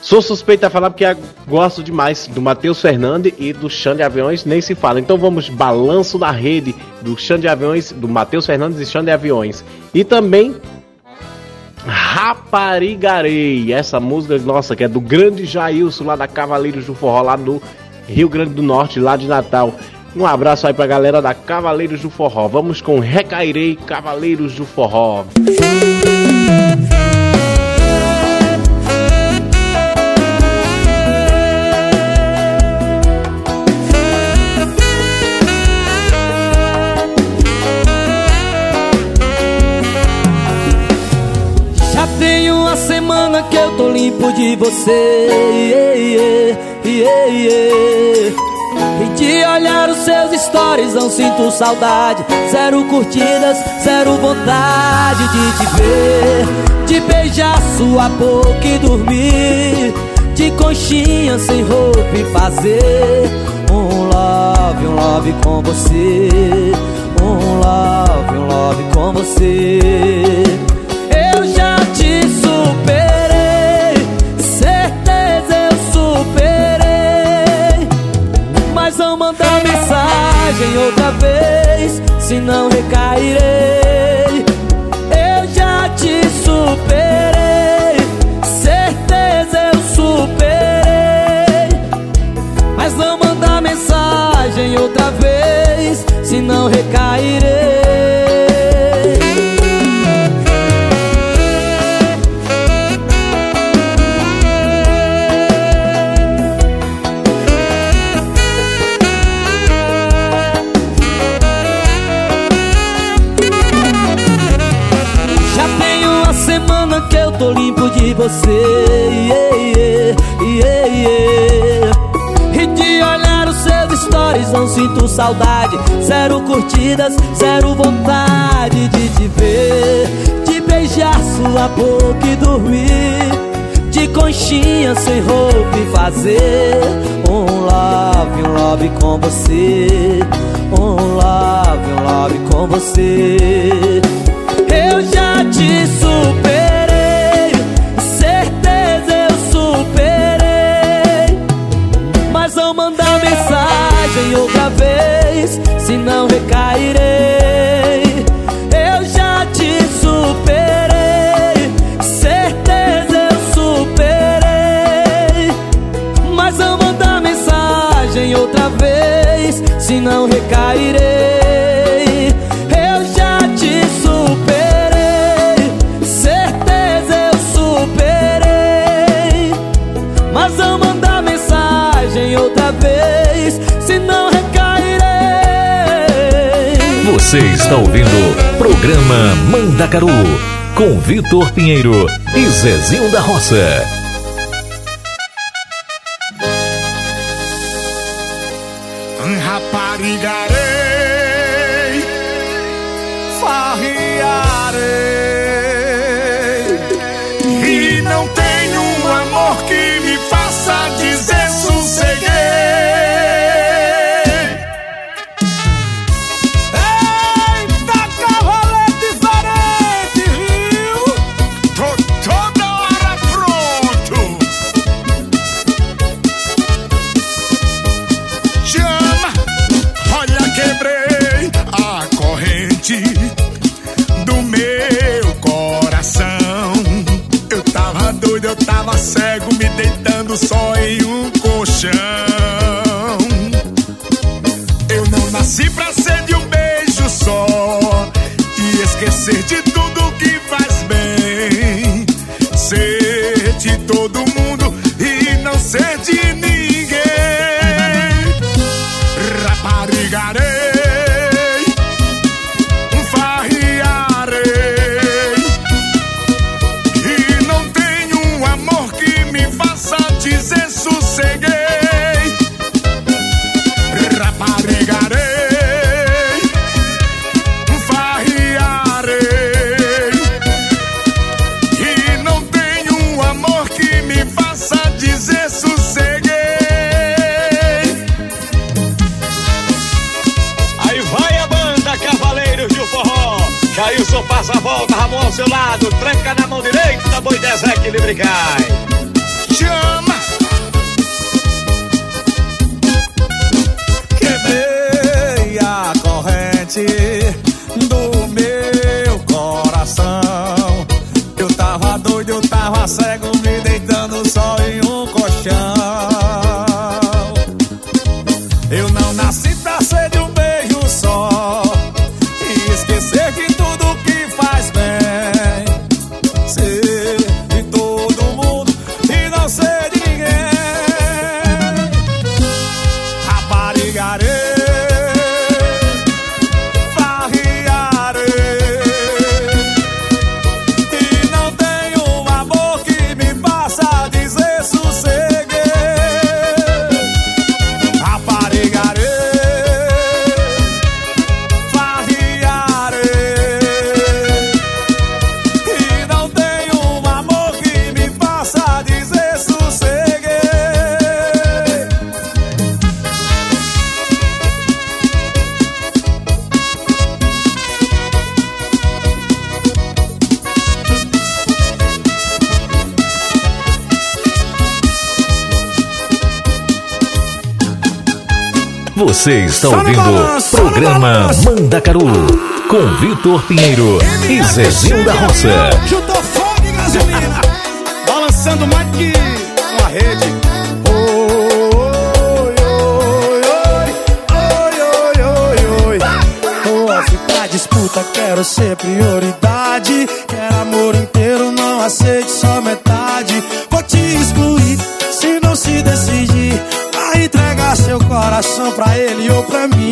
Sou suspeito a falar porque gosto demais do Matheus Fernandes e do Xande de Aviões, nem se fala. Então vamos, balanço na rede do Xande de Aviões, do Matheus Fernandes e Xande de Aviões. E também Raparigarei, essa música, nossa, que é do grande Jailson lá da Cavaleiros do Forró, lá do Rio Grande do Norte, lá de Natal. Um abraço aí pra galera da Cavaleiros do Forró. Vamos com Recairei Cavaleiros do Forró. Já tem uma semana que eu tô limpo de você. Yeah, yeah, yeah, de olhar os seus stories não sinto saudade. Zero curtidas, zero vontade de te ver. De beijar sua boca e dormir. De conchinha sem roupa e fazer. Um love, um love com você. Um love, um love com você Não mandar mensagem outra vez Se não recairei. Eu já te superei Certeza eu superei. Mas não mandar mensagem outra vez Se não recairei de você. Yeah, yeah, yeah. E de olhar os seus stories não sinto saudade. Zero curtidas, zero vontade de te ver. De beijar sua boca e dormir. De conchinha sem roupa e fazer Um love, um love com você. Um love, um love com você. Eu já te superei outra vez Se não recairei. Eu já te superei Certeza eu superei. Mas não mandar mensagem outra vez Se não recairei Você está ouvindo programa Mandacaru com Vitor Pinheiro e Zezinho da Roça. E esquecer de volta, Ramon ao seu lado, tranca na mão direita, boi desequilíbrio e cai. Você está ouvindo o programa Mandacaru com Vitor Pinheiro e Zezinho da Roça. Juntou fogo e gasolina, balançando mais que uma rede. Oi, oi, oi, oi, oi, oi. Tô off pra disputa, quero ser prioridade. Coração pra ele ou pra mim.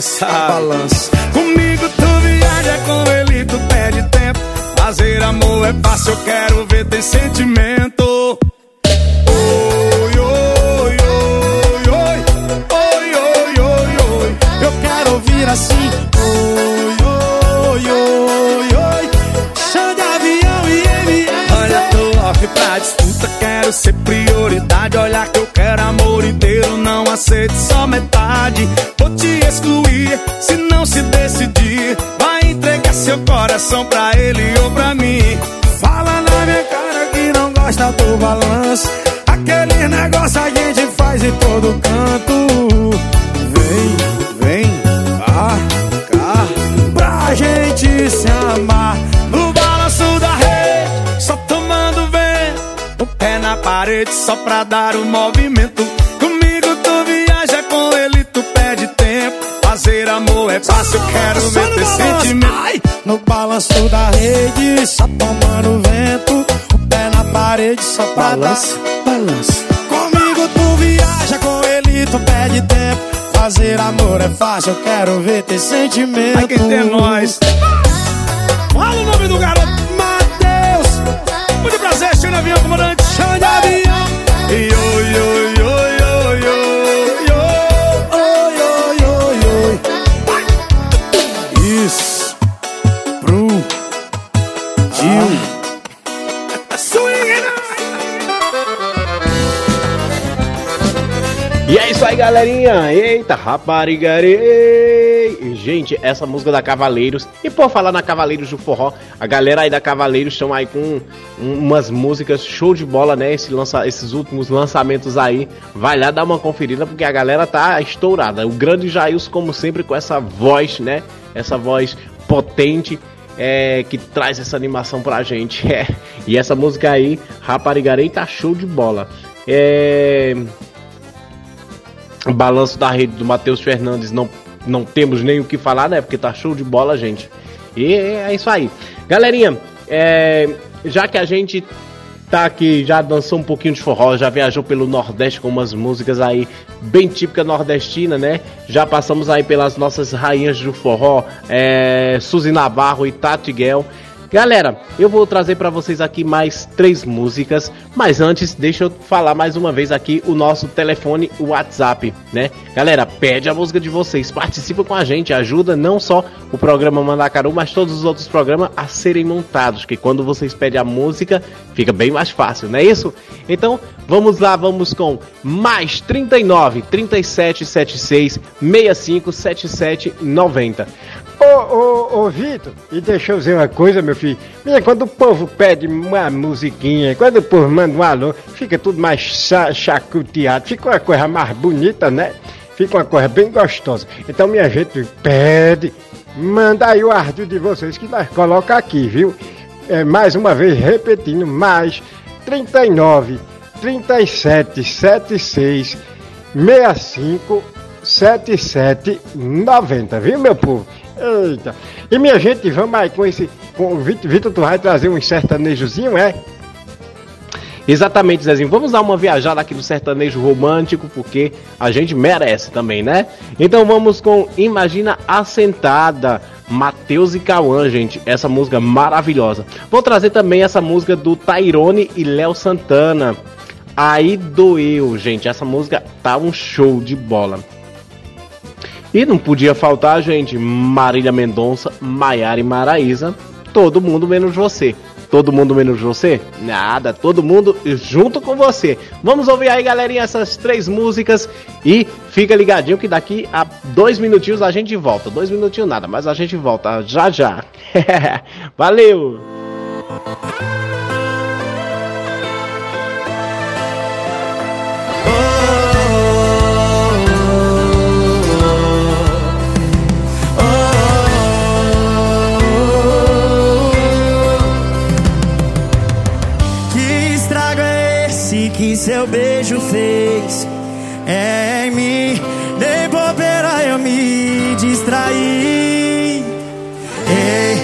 você. Balança. Comigo se não se decidir. Vai entregar seu coração pra ele ou pra mim. Fala na minha cara que não gosta do balanço. Aquele negócio a gente faz em todo canto. Vem, vem, cá, cá, pra gente se amar. No balanço da rede, só tomando vento. O pé na parede só pra dar o movimento. É fácil, quero ver ter sentimento. No balanço da rede, só tomando vento. O pé na parede só pra Balança, dar. Balança. Comigo tu viaja, com ele tu perde tempo. Fazer amor é fácil, eu quero ver ter sentimento. Ai, quem tem nós. Fala o nome do garoto, Matheus. Muito prazer, cheio de avião, comandante. Avião. Isso aí, galerinha. Eita, raparigarei. Gente, essa música da Cavaleiros. E por falar na Cavaleiros do Forró, a galera aí da Cavaleiros estão aí com um- umas músicas show de bola, né? Esse lança, esses últimos lançamentos aí. Vai lá dar uma conferida, porque a galera tá estourada. O grande Jails, como sempre, com essa voz, né? Essa voz potente. é, que traz essa animação pra gente. É. E essa música aí, Raparigarei, tá show de bola. É. Balanço da rede do Matheus Fernandes não, não temos nem o que falar, né? Porque tá show de bola, gente. E é isso aí. Galerinha, é, já que a gente tá aqui, já dançou um pouquinho de forró, já viajou pelo Nordeste com umas músicas aí bem típica nordestina, né? Já passamos aí pelas nossas rainhas do forró, é, Suzy Navarro e Tati Guel. Galera, eu vou trazer para vocês aqui mais três músicas, mas antes deixa eu falar mais uma vez aqui o nosso telefone o WhatsApp, né? Galera, pede a música de vocês, participa com a gente, ajuda não só o programa Mandacaru, mas todos os outros programas a serem montados, que quando vocês pedem a música, fica bem mais fácil, não é isso? Então, vamos lá, vamos com mais 39 37 76 65 77 90. Ô, ô, ô, Vitor, e deixa eu dizer uma coisa, meu filho. Minha, quando o povo pede uma musiquinha, quando o povo manda um alô, fica tudo mais cha chacuteado, fica uma coisa mais bonita, né? Fica uma coisa bem gostosa. Então, minha gente, pede, manda aí o ardo de vocês que nós coloca aqui, viu? É, mais uma vez, repetindo, mais 39 37 76 65 77 90, viu, meu povo? Eita. E minha gente, vamos aí com esse. Com o Vitor, tu vai trazer um sertanejozinho, é? Exatamente, Zezinho. Vamos dar uma viajada aqui no sertanejo romântico, porque a gente merece também, né? Então vamos com Imagina Assentada, Matheus e Cauã, gente. Essa música maravilhosa. Vou trazer também essa música do Tairone e Léo Santana. Aí doeu, gente. Essa música tá um show de bola. E não podia faltar, gente, Marília Mendonça, Maiara e Maraísa, todo mundo menos você. Todo mundo menos você? Nada, todo mundo junto com você. Vamos ouvir aí, galerinha, essas três músicas e fica ligadinho que daqui a dois minutinhos a gente volta. Dois minutinhos nada, mas a gente volta já já. Valeu! Seu beijo fez em mim. Nem bobeira eu me distraí. Ei,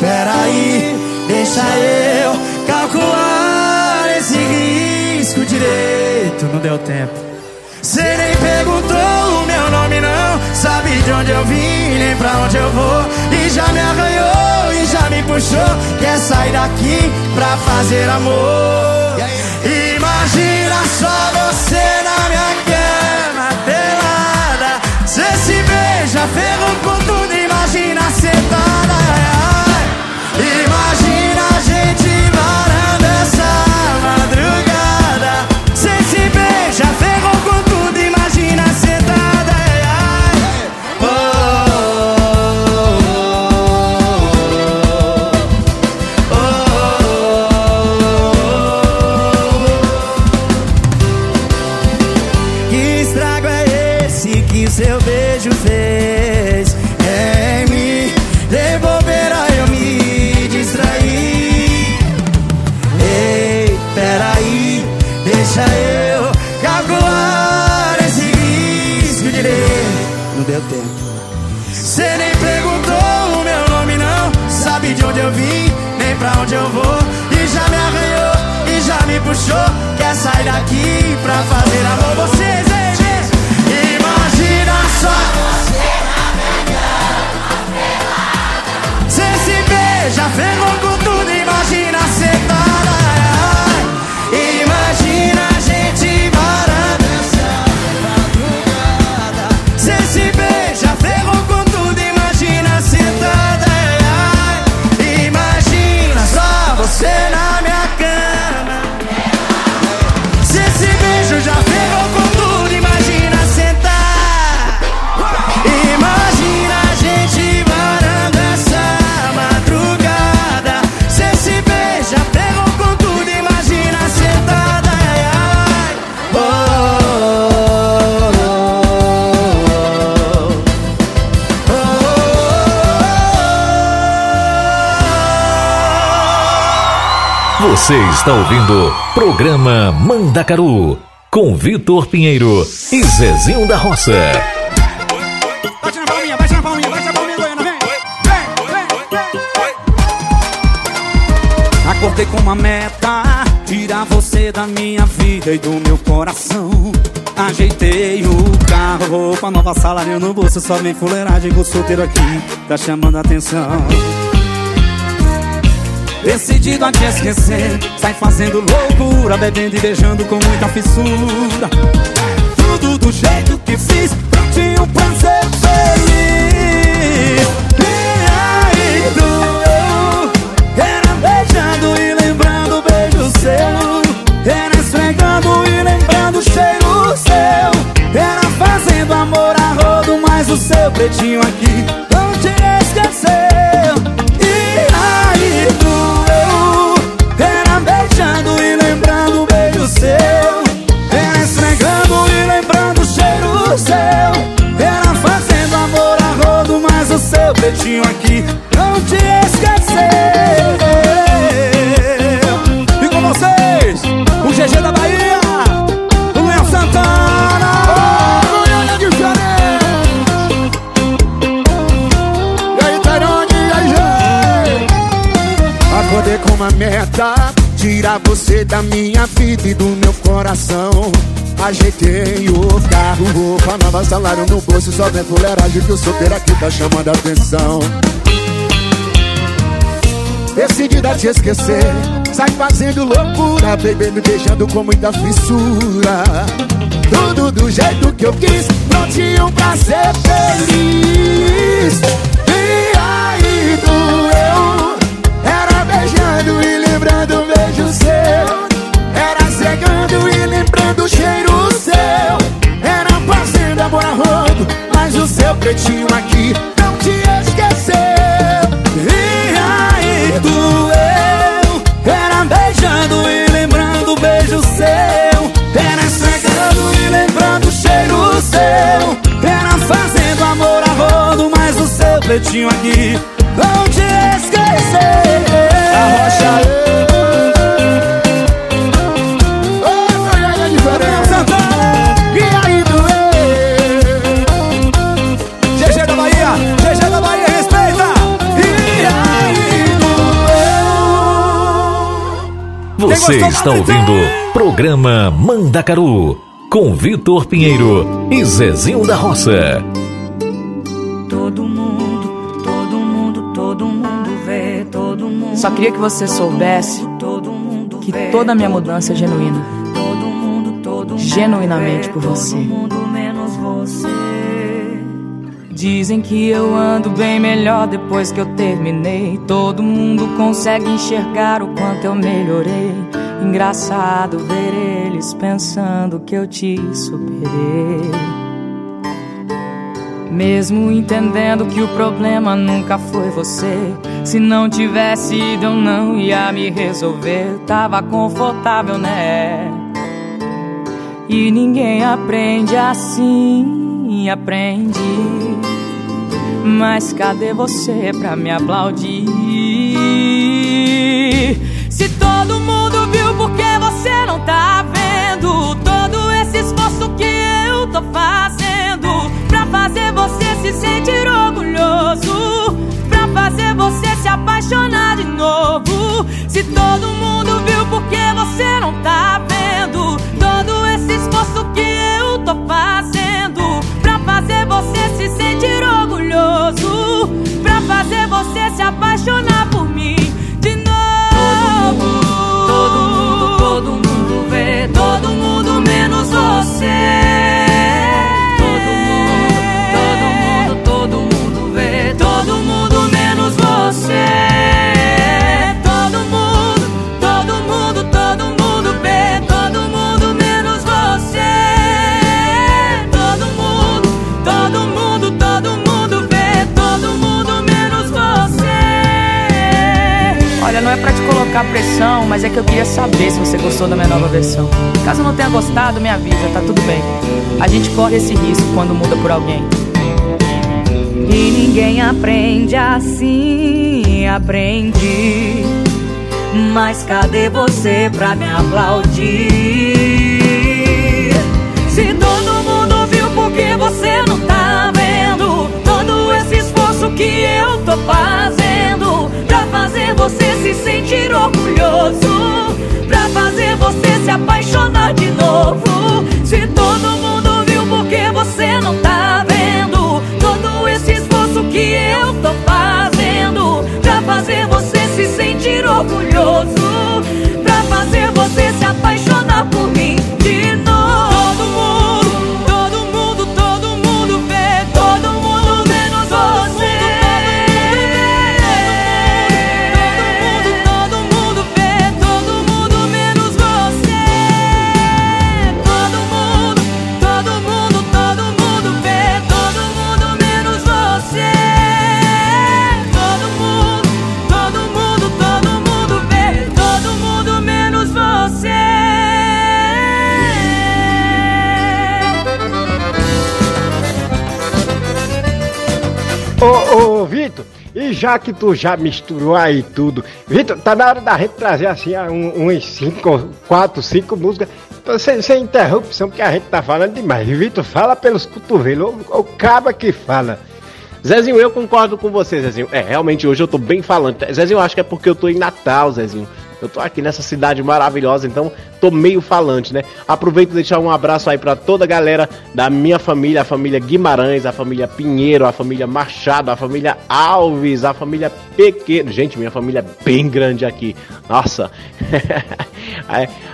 peraí Deixa eu calcular esse risco direito. Não deu tempo. Cê nem perguntou o meu nome não. Sabe de onde eu vim, nem pra onde eu vou. E já me arranhou e já me puxou. Quer sair daqui pra fazer amor Imagina só você na minha cama pelada Cê se beija, ferro com tudo Imagina sentada ai. Imagina Você está ouvindo Programa Mandacaru com Vitor Pinheiro e Zezinho da Roça. Bate na palminha, bate na palminha, bate na palminha, vem! Vem, vem! Acordei com uma meta Tirar você da minha vida e do meu coração Ajeitei o carro, roupa nova, salário no bolso Só vem fuleiragem com solteiro aqui, tá chamando a atenção Decidido a te esquecer Sai fazendo loucura, bebendo e beijando com muita fissura. Tudo do jeito que fiz, pra ser feliz. E aí doeu Era beijando e lembrando beijo seu. Era esfregando e lembrando cheiro seu. Era fazendo amor a rodo, mas o seu pretinho aqui Ajeitei o carro, roupa nova, salário no bolso Só vem fuleiragem que o solteiro aqui tá chamando a atenção. Decidida a te esquecer Sai fazendo loucura, bebendo e beijando com muita fissura. Tudo do jeito que eu quis, prontinho pra ser feliz. E aí doeu. Era beijando e lembrando o beijo seu. Era cegando e lembrando o cheiro seu. Era fazendo amor a rodo Mas o seu pretinho aqui não te esqueceu. E aí doeu Era beijando e lembrando o beijo seu. Era esfregando e lembrando o cheiro seu. Era fazendo amor a rodo Mas o seu pretinho aqui Você está ouvindo programa Mandacaru com Vitor Pinheiro e Zezinho da Roça. Todo mundo, todo mundo, todo mundo vê, todo mundo. Só queria que você soubesse que toda a minha mudança é genuína. Genuinamente por você. menos você. Dizem que eu ando bem melhor depois que eu terminei. Todo mundo consegue enxergar o quanto eu melhorei. Engraçado ver eles pensando que eu te superei. Mesmo entendendo que o problema nunca foi você. Se não tivesse ido, eu não ia me resolver. Tava confortável, né? E ninguém aprende assim, aprende. Mas cadê você pra me aplaudir? Se todo mundo fazendo pra fazer você se sentir orgulhoso, pra fazer você se apaixonar de novo. Se todo mundo viu, por que você não tá vendo? Todo esse esforço que eu tô fazendo pra fazer você se sentir orgulhoso, pra fazer você se apaixonar colocar pressão, mas é que eu queria saber se você gostou da minha nova versão. Caso não tenha gostado, me avisa, tá tudo bem. A gente corre esse risco quando muda por alguém. E ninguém aprende assim, aprendi. Mas cadê você pra me aplaudir? Se todo mundo viu, por que você não tá vendo? Todo esse esforço que eu tô fazendo fazer você se sentir orgulhoso, pra fazer apaixonar de novo. Se todo mundo viu, por que você não tá vendo? Todo esse esforço que eu tô fazendo pra fazer você se sentir orgulhoso. Pra fazer você se apaixonar Ô, ô, Vitor, e já que tu já misturou aí tudo, Vitor, tá na hora da gente trazer assim um, uns 5, 4, 5 músicas, sem, sem interrupção, porque a gente tá falando demais. Vitor, fala pelos cotovelos, o, o caba que fala. Zezinho, eu concordo com você, Zezinho. É, realmente hoje eu tô bem falante. Zezinho, eu acho que é porque eu tô em Natal, Zezinho. Eu tô aqui nessa cidade maravilhosa, então tô meio falante, né? Aproveito e deixar um abraço aí pra toda a galera da minha família, a família Guimarães, a família Pinheiro, a família Machado, a família Alves, a família Pequeno. Gente, minha família é bem grande aqui. Nossa.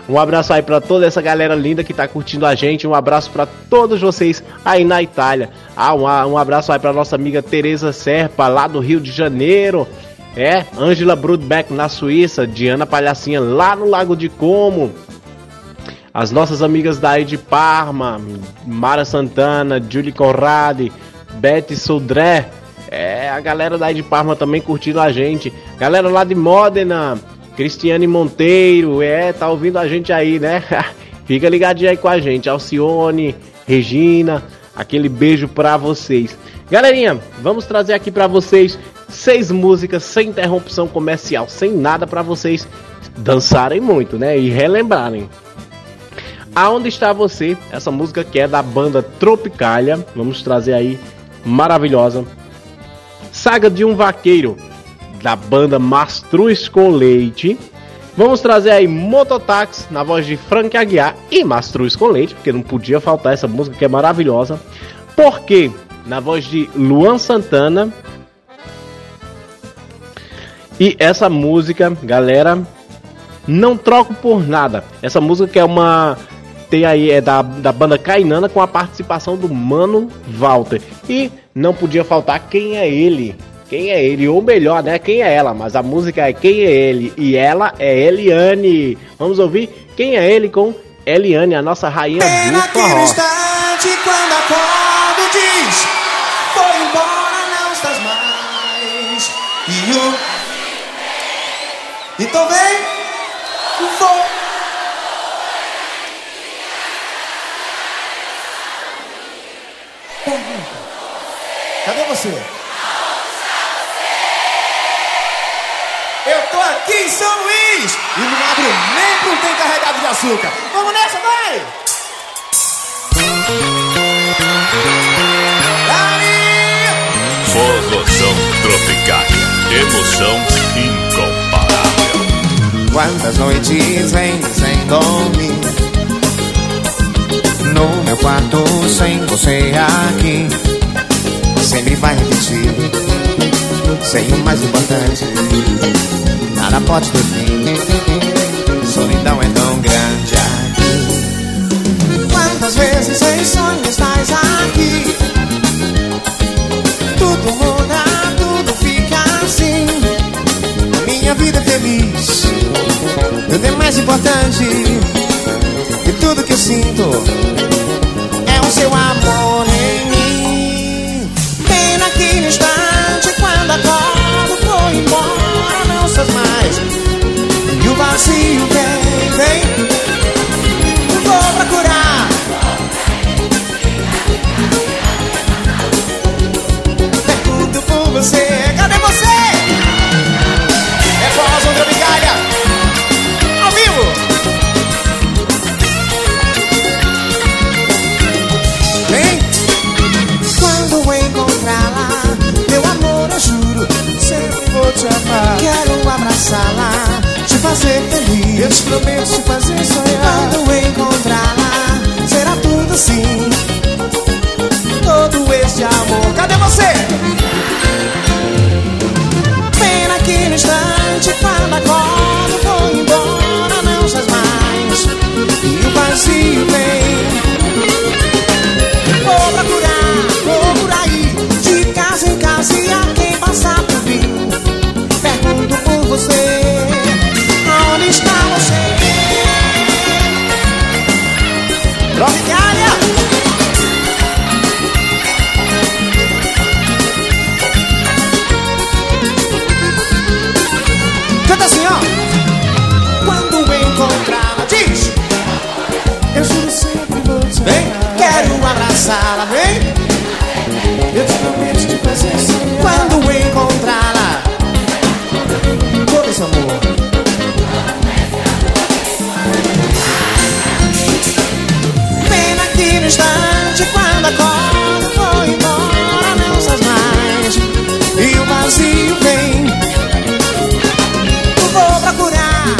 Um abraço aí pra toda essa galera linda que tá curtindo a gente. Um abraço pra todos vocês aí na Itália. Ah, um, um abraço aí pra nossa amiga Teresa Serpa, lá do Rio de Janeiro. É, Angela Brudbeck na Suíça, Diana Palhacinha lá no Lago de Como. As nossas amigas daí de Parma, Mara Santana, Julie Conradi, Betty Sudré. É, a galera daí de Parma também curtindo a gente. Galera lá de Modena, Cristiane Monteiro, é, tá ouvindo a gente aí, né? Fica ligadinho aí com a gente. Alcione, Regina, aquele beijo pra vocês. Galerinha, vamos trazer aqui pra vocês seis músicas sem interrupção comercial, sem nada pra vocês dançarem muito, né? E relembrarem. Aonde está você? Essa música que é da banda Tropicália. Vamos trazer aí, maravilhosa. Saga de um Vaqueiro, da banda Mastruz com Leite. Vamos trazer aí Mototax, na voz de Frank Aguiar e Mastruz com Leite, porque não podia faltar essa música que é maravilhosa. Por quê? Na voz de Luan Santana. E essa música, galera, não troco por nada. Essa música que é uma tem aí é da, da banda Cainana com a participação do Mano Walter. E não podia faltar quem é ele. Quem é ele? Ou melhor, né? Quem é ela? Mas a música é Quem é ele? E ela é Eliane. Vamos ouvir quem é ele com Eliane, a nossa rainha do Naquele forró. instante quando diz Foi embora, não estás mais E o... Então vem Vou Cadê você? Eu tô aqui em São Luís E não abro nem um tem carregado de açúcar Vamos nessa, vai! Forrozão Tropicália. Emoção incomparável. Quantas noites vem sem dormir No meu quarto sem você aqui. Sempre vai repetir Sem o mais importante. Nada pode fim Solidão é tão grande aqui. Quantas vezes em sonho estás aqui mais importante E tudo que eu sinto fazer feliz. Eu te prometo te fazer sonhar. Quando encontrá-la, será tudo assim. Todo este amor. Cadê você? Pena que no instante, quando corda foi embora, não faz mais. E o vazio vem. Vou procurar, vou por aí, de casa em casa e a quem passar por mim. Pergunto por você, Tropicália! Canta assim, ó. Quando encontrá-la, diz. Eu juro sempre vou te Vem, quero abraçá-la, vem. Eu te prometo te fazer sonhar. Quando encontrá-la, todo esse amor. Instante, quando a corda foi embora, não faz mais. E o vazio vem. Vou procurar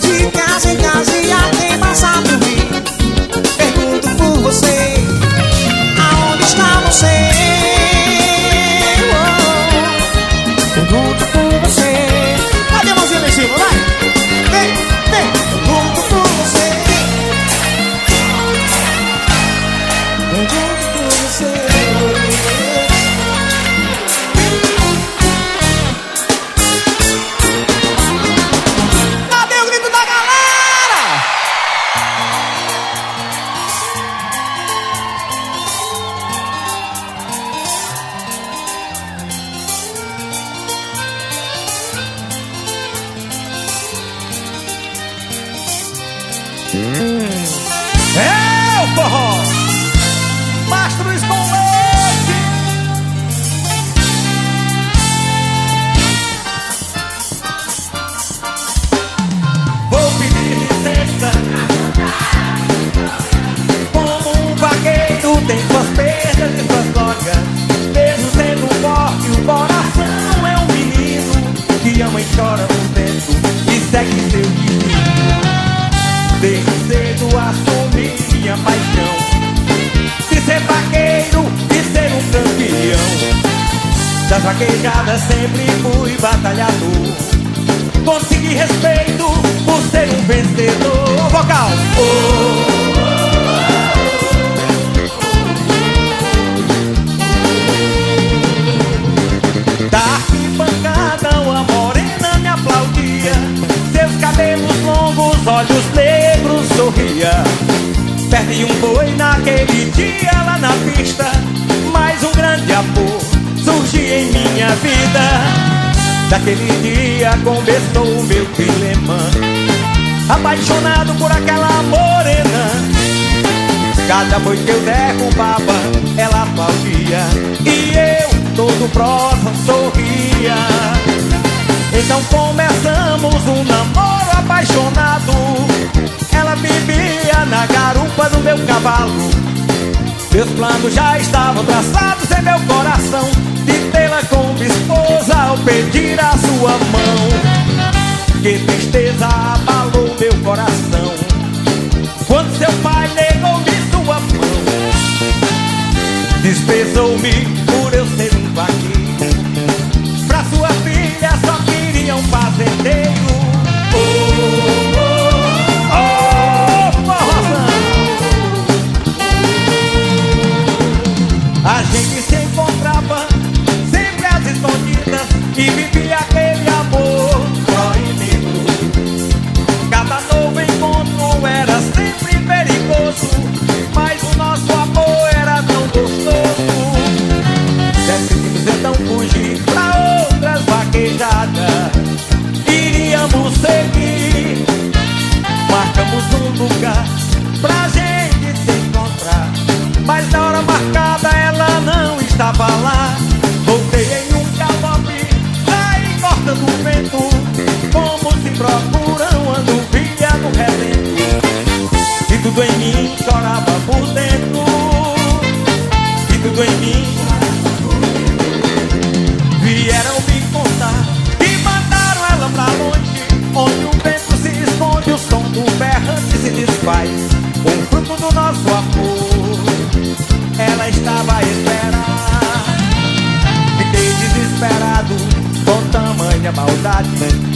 de casa em casa e a batalhador. Consegui respeito por ser um vencedor. Vocal. Da arquibancada uma morena me aplaudia. Seus cabelos longos, olhos negros sorria. Perdi um boi naquele dia lá na pista. Mas um grande amor surgiu em minha vida Daquele dia começou o meu dilema. Apaixonado por aquela morena. Cada boi que eu derrubava, ela aplaudia E eu, todo próximo, sorria. Então começamos um namoro apaixonado. Ela vivia na garupa do meu cavalo. Meus planos já estavam traçados em meu coração ao pedir a sua mão. Que tristeza abalou meu coração. Quando seu pai negou-me sua mão. Desprezou-me minha maldade.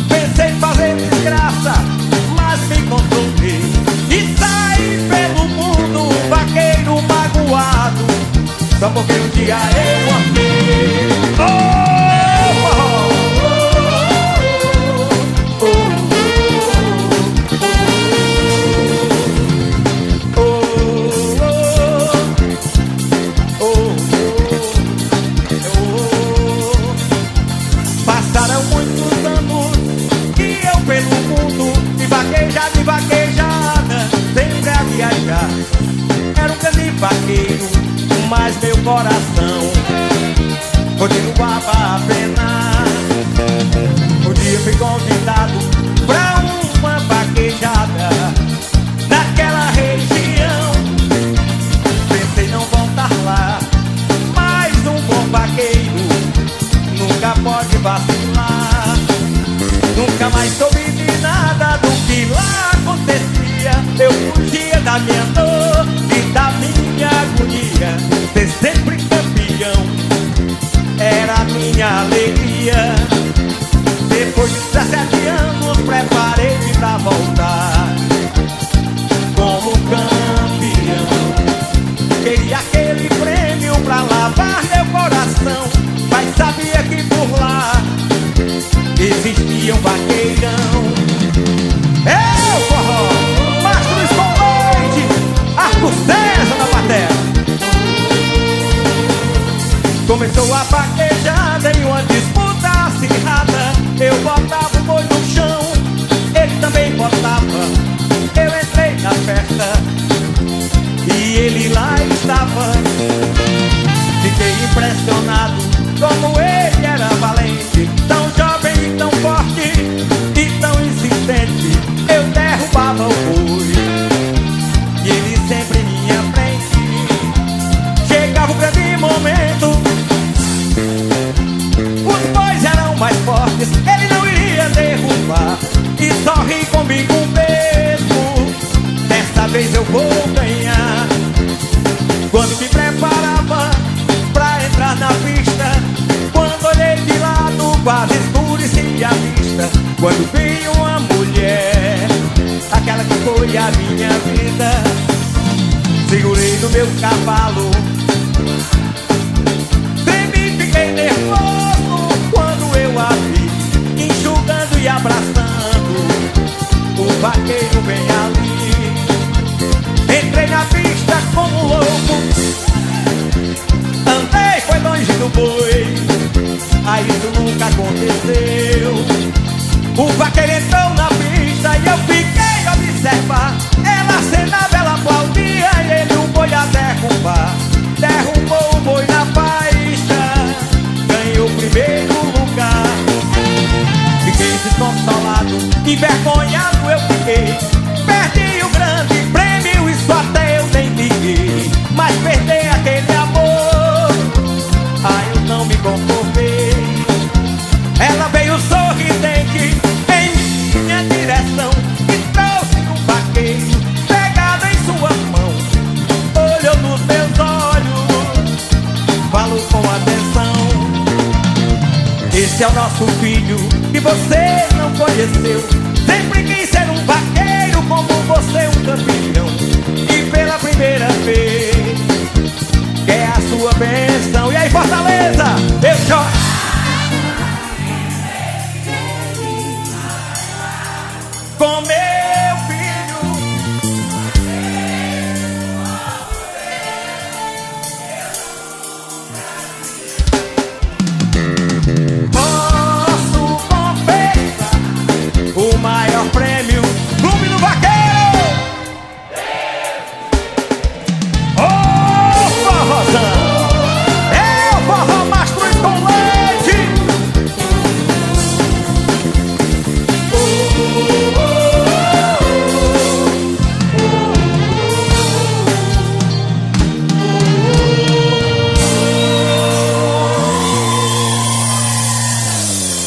Pensei em fazer desgraça, mas me controlei. E saí pelo mundo, vaqueiro magoado. Só porque um dia eu amei.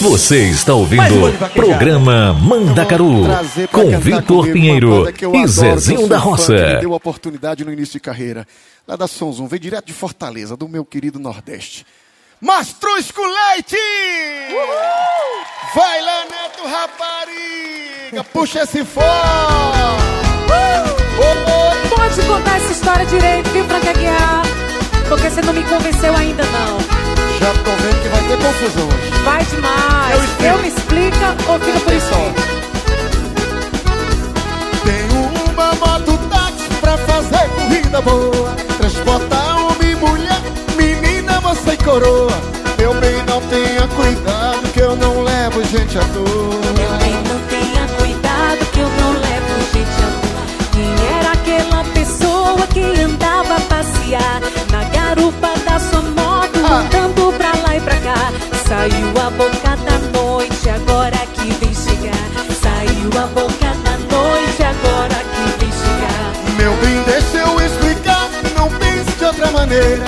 Você está ouvindo o programa Mandacaru com Vitor Pinheiro e Zezinho da Roça. Deu a oportunidade no início de carreira. Lá da Sonzum, veio direto de Fortaleza, do meu querido Nordeste. Mastruz com leite! Vai lá, Neto Rapariga, puxa esse fora! Pode contar essa história direito, viu, Franca Aguiar? Porque você não me convenceu ainda, não. Já tô vendo que vai ter confusão hoje. Vai demais. Eu explico. Eu me explica ou fica por isso? Tenho uma moto táxi pra fazer corrida boa. Transporta homem e mulher, menina, moça e coroa. Meu bem, não tenha cuidado que eu não levo gente à toa. Meu bem, não tenha cuidado que eu não levo gente à toa. Quem era aquela pessoa que andava a passear na garupa boca da noite, agora que vem chegar. Saiu a boca da noite, agora que vem chegar. Meu bem, deixa eu explicar, não pense de outra maneira.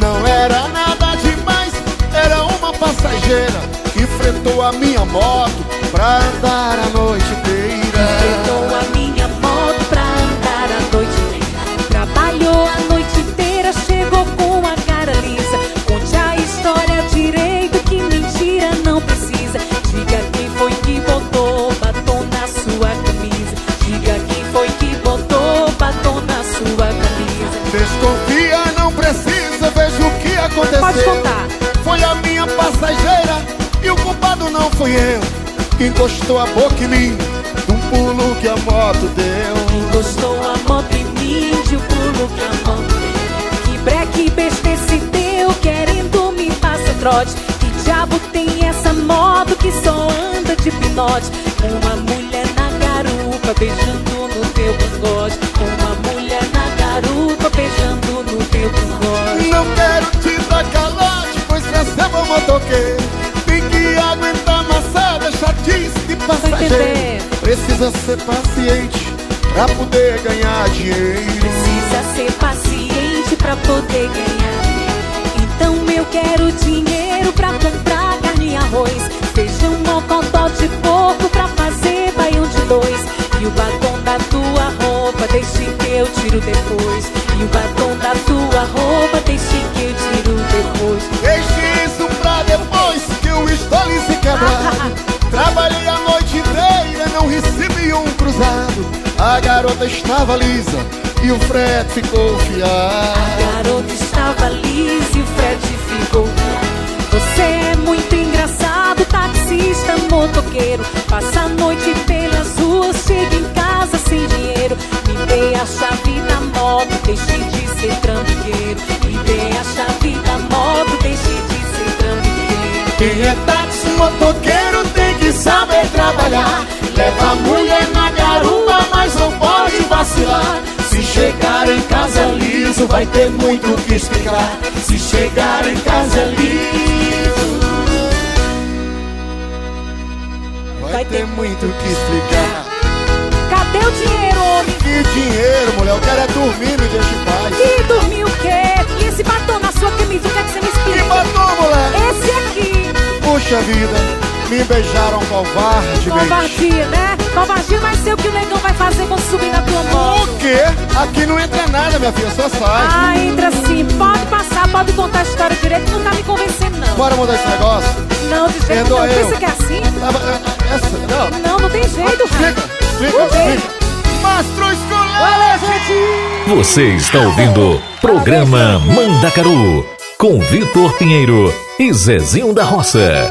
Não era nada demais, era uma passageira que fretou a minha moto pra andar a noite inteira. Não fui eu. Que encostou a boca em mim, um pulo que a moto deu. Encostou a moto em mim, de o pulo que a moto deu. Que breque besta esse teu, querendo me passar trote. Que diabo tem essa moto que só anda de pinote? Uma mulher na garupa, beijando no teu cangote. Uma mulher na garupa, beijando no teu cangote. Não quero te dar calote, pois receba o motoqueiro. Entendendo? Precisa ser paciente pra poder ganhar dinheiro. Precisa ser paciente pra poder ganhar. Então eu quero dinheiro pra comprar carne e arroz. Feijão, mocotó de porco pra fazer baião de dois. E o batom da tua roupa, deixe que eu tiro depois. E o batom da tua roupa, deixe que eu tiro depois. Deixe isso pra depois que eu estou ali se quebrado. A garota estava lisa e o frete ficou fiado. A garota estava lisa e o frete ficou fiado. Você é muito engraçado, taxista, motoqueiro. Passa a noite pelas ruas, chega em casa sem dinheiro. Me dê a chave da moto, deixe de ser trambiqueiro. Me dê a chave da moto, deixe de ser trambiqueiro. Quem é táxi motoqueiro tem que saber trabalhar. Leva a mulher na garupa, mas não pode vacilar. Se chegar em casa liso, vai ter muito o que explicar. Se chegar em casa liso, vai ter muito o que explicar. Cadê o dinheiro, homem? Que dinheiro, mulher? Eu quero é dormir, me deixa em paz. E dormir o quê? E esse batom na sua camisa, o que é que você me explica? Que batom, mulher? Esse aqui. Puxa vida, me beijaram covardemente. Covardia, né? Covardia vai ser o que o negão vai fazer quando subir na tua moto. O quê? Aqui não entra nada, minha filha, só sai. Ah, entra sim. Pode passar, pode contar a história direito, não tá me convencendo, não. Bora mudar esse negócio? Não, de jeito nenhum. Pensa que é assim? Essa, não. Não, não tem jeito, explica, Não tem. explica. Mastro escolar! Olha, gente! Você está ouvindo o programa Mandacaru com Vitor Pinheiro e Zezinho da Roça.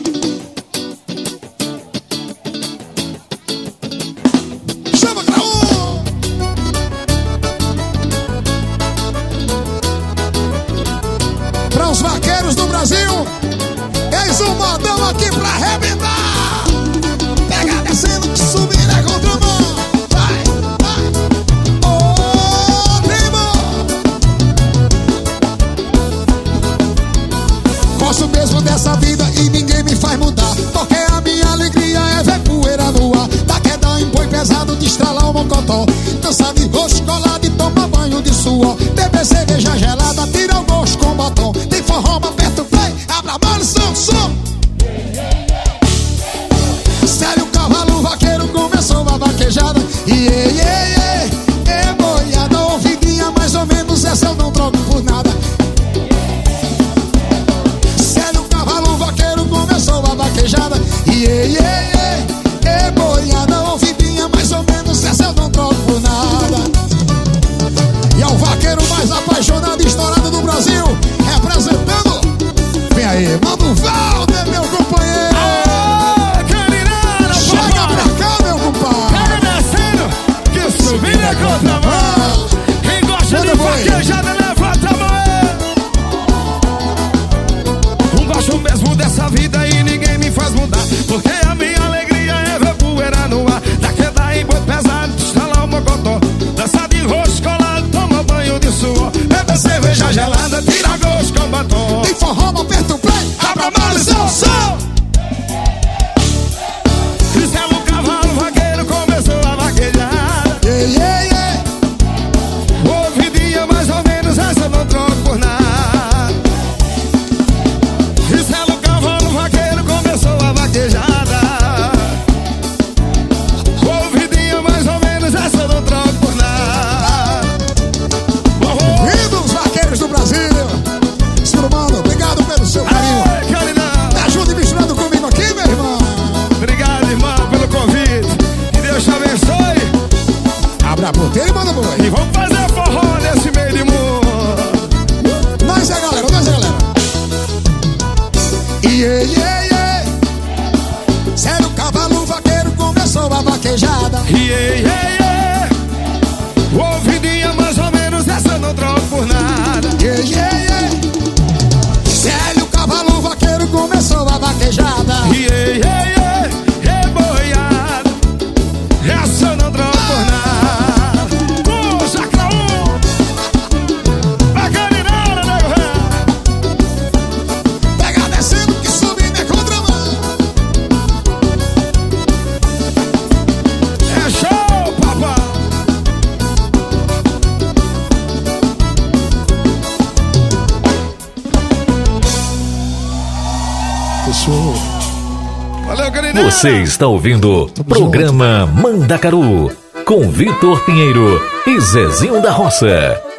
Está ouvindo Programa Mandacaru com Vitor Pinheiro e Zezinho da Roça.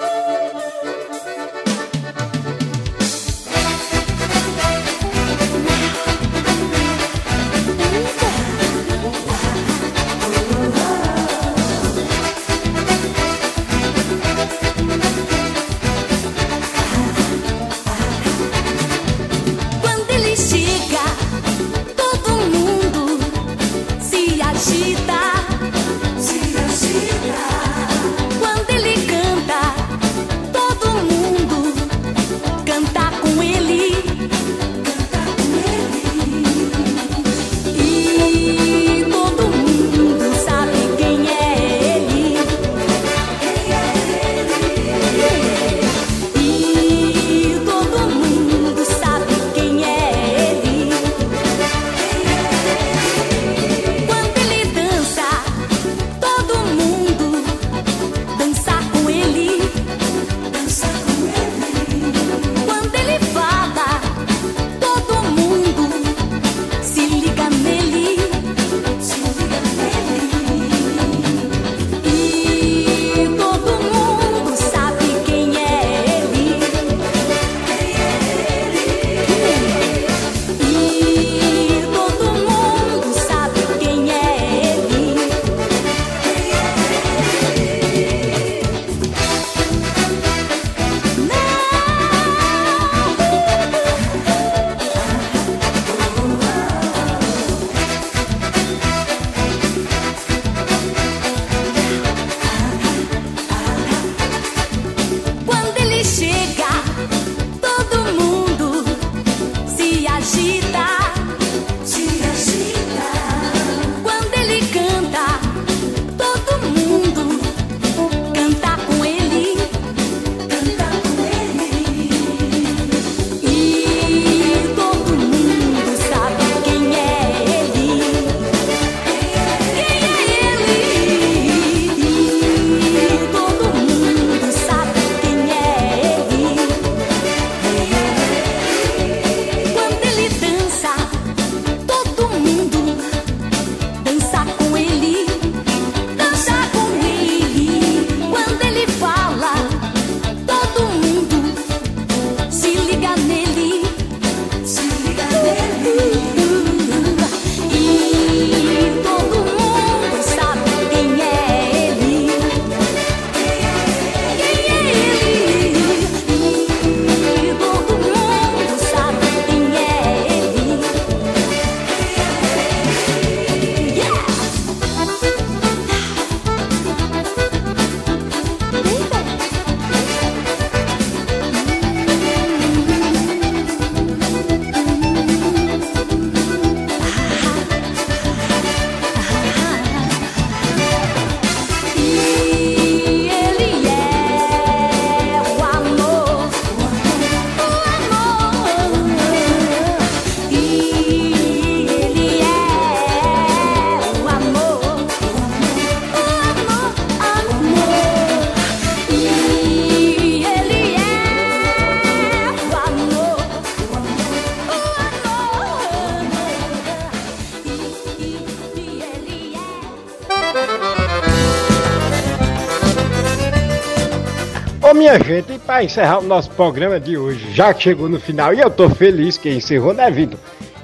Minha gente, e pra encerrar o nosso programa de hoje, já que chegou no final, e eu tô feliz que encerrou, né, Vitor?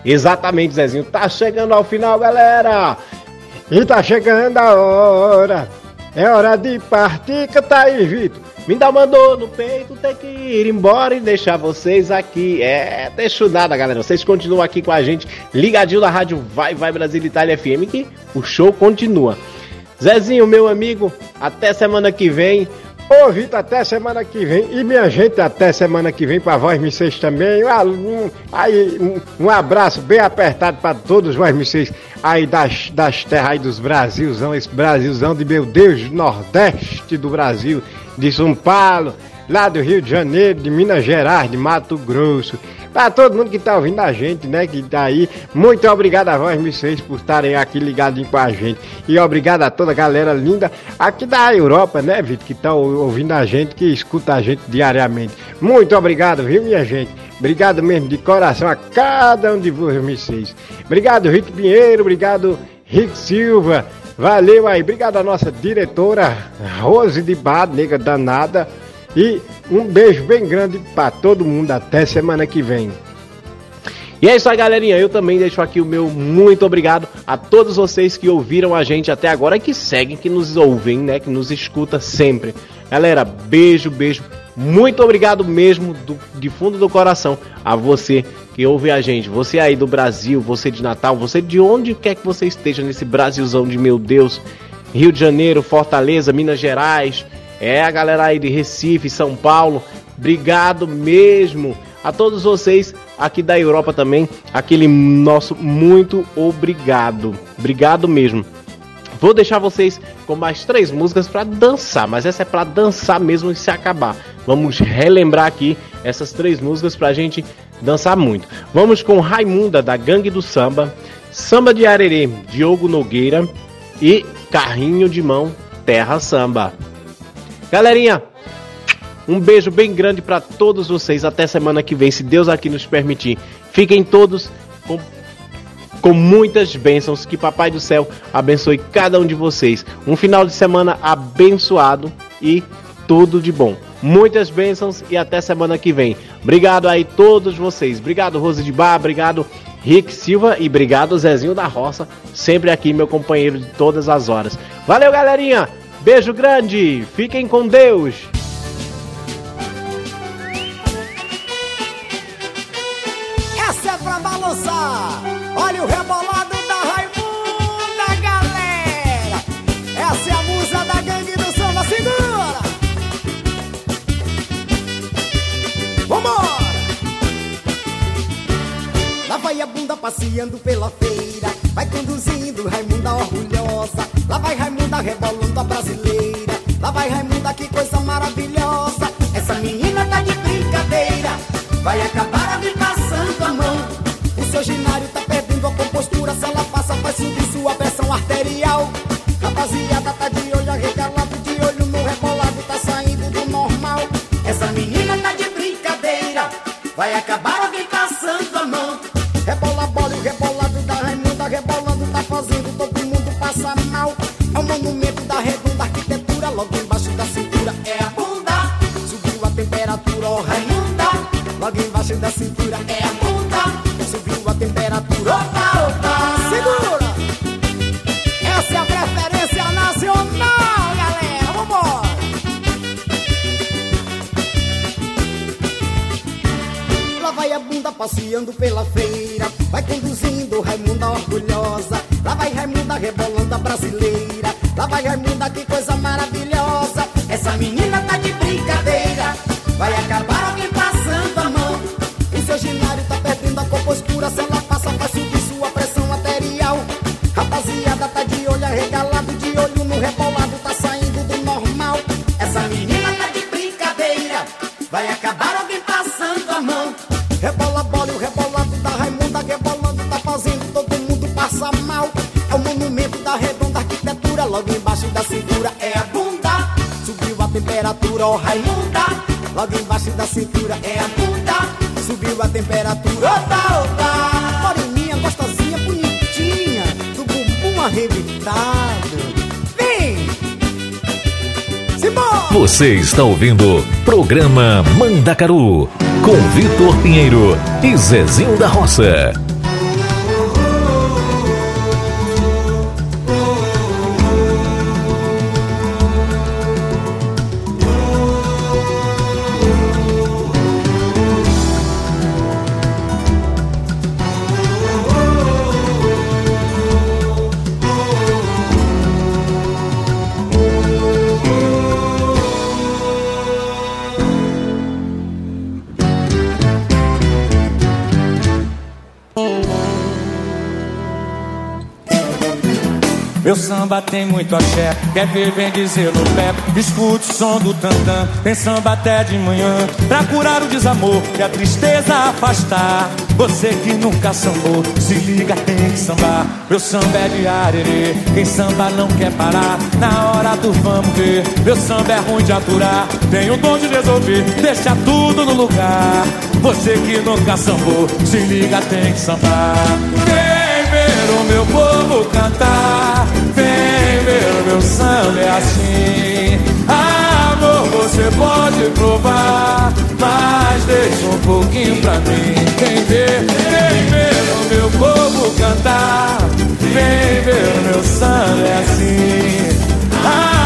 Exatamente, Zezinho. Tá chegando ao final, galera. E tá chegando a hora. É hora de partir, canta aí, Vitor. Me dá uma dor no peito, tem que ir embora e deixar vocês aqui. É, deixo nada, galera. Vocês continuam aqui com a gente, ligadinho na rádio Vai Vai Brasil Itália FM, que o show continua. Zezinho, meu amigo, até semana que vem. Ô, Vitor, até semana que vem. E minha gente, até semana que vem pra Voz Missês também. Um, aí, um, um abraço bem apertado pra todos os Voz Missês aí das, das terras aí dos Brasilzão, esse Brasilzão de meu Deus, Nordeste do Brasil, de São Paulo, lá do Rio de Janeiro, de Minas Gerais, de Mato Grosso. Pra todo mundo que tá ouvindo a gente, né, que tá aí, muito obrigado a Voz Missês por estarem aqui ligadinho com a gente. E obrigado a toda a galera linda aqui da Europa, né, Vitor, que tá ouvindo a gente, que escuta a gente diariamente. Muito obrigado, viu, minha gente? Obrigado mesmo, de coração, a cada um de vocês. Obrigado, Rick Pinheiro, obrigado, Rick Silva. Valeu aí, obrigado a nossa diretora, Rose de Bar, nega danada. E um beijo bem grande pra todo mundo, até semana que vem. E é isso aí, galerinha. Eu também deixo aqui o meu muito obrigado a todos vocês que ouviram a gente até agora, que seguem, que nos ouvem, né? Que nos escuta sempre. Galera, beijo, beijo. Muito obrigado mesmo, do, de fundo do coração, a você que ouve a gente. Você aí do Brasil, você de Natal, você de onde quer que você esteja nesse Brasilzão de meu Deus. Rio de Janeiro, Fortaleza, Minas Gerais. É a galera aí de Recife, São Paulo. Obrigado mesmo a todos vocês aqui da Europa também. Aquele nosso muito obrigado. Obrigado mesmo. Vou deixar vocês com mais três músicas para dançar, mas essa é para dançar mesmo e se acabar. Vamos relembrar aqui essas três músicas pra gente dançar muito. Vamos com Raimunda da Gangue do Samba, Samba de Arerê, Diogo Nogueira e Carrinho de Mão, Terra Samba. Galerinha, um beijo bem grande para todos vocês. Até semana que vem, se Deus aqui nos permitir. Fiquem todos com, com muitas bênçãos. Que Papai do Céu abençoe cada um de vocês. Um final de semana abençoado e tudo de bom. Muitas bênçãos e até semana que vem. Obrigado aí todos vocês. Obrigado Rose de Bar, obrigado Rick Silva e obrigado Zezinho da Roça, sempre aqui meu companheiro de todas as horas. Valeu, galerinha. Beijo grande. Fiquem com Deus. Essa é pra balançar. Olha o rebolado da Raimunda, galera. Essa é a musa da gangue do samba. Segura. Vambora. Lá vai a bunda passeando pela feira. Vai conduzindo Raimunda orgulhosa. Lá vai Raimunda rebolando brasileira. Lá vai Raimunda, que coisa maravilhosa. Essa menina tá de brincadeira. Vai acabar me passando a mão. O seu ginário tá perdendo a compostura. Se ela passa, vai subir sua pressão arterial. Rapaziada tá de olho arregalado, de olho no rebolado, tá saindo do normal. Essa menina tá de brincadeira. Vai acabar alguém logo embaixo da cintura é a bunda. Subiu a temperatura, ó Raimunda. Logo embaixo da cintura é a bunda. Subiu a temperatura, opa, opa. Segura! Essa é a preferência nacional, galera. Vambora! Lá vai a bunda passeando pela feira Vai conduzindo Raimunda orgulhosa Lá vai Raimunda rebolando a brasileira Lá vai Raimunda, maravilhosa. Essa menina tá de brincadeira. Vai acabar alguém passando a mão. O seu ginário tá perdendo a compostura. Se ela passa vai subir sua pressão arterial. Rapaziada tá de olho arregalado De olho no rebolado, tá saindo do normal. Essa menina tá de brincadeira. Vai acabar alguém temperatura, opa, opa Moreninha, gostosinha, bonitinha Do bumbum arrebitado Vem! Simbora! Você está ouvindo Programa Mandacaru com Vitor Pinheiro e Zezinho da Roça. Samba tem muito axé, quer ver, vem dizer no pé. Escute o som do tantã, tem samba até de manhã. Pra curar o desamor e a tristeza afastar. Você que nunca sambou, se liga, tem que sambar. Meu samba é de arerê, quem samba não quer parar. Na hora do vamos ver, meu samba é ruim de aturar. Tem o dom de resolver, deixa tudo no lugar. Você que nunca sambou, se liga, tem que sambar. Vem ver o meu povo cantar, meu samba é assim. Amor, você pode provar, mas deixa um pouquinho pra mim. Vem ver, vem ver o meu povo cantar, vem ver o meu samba é assim.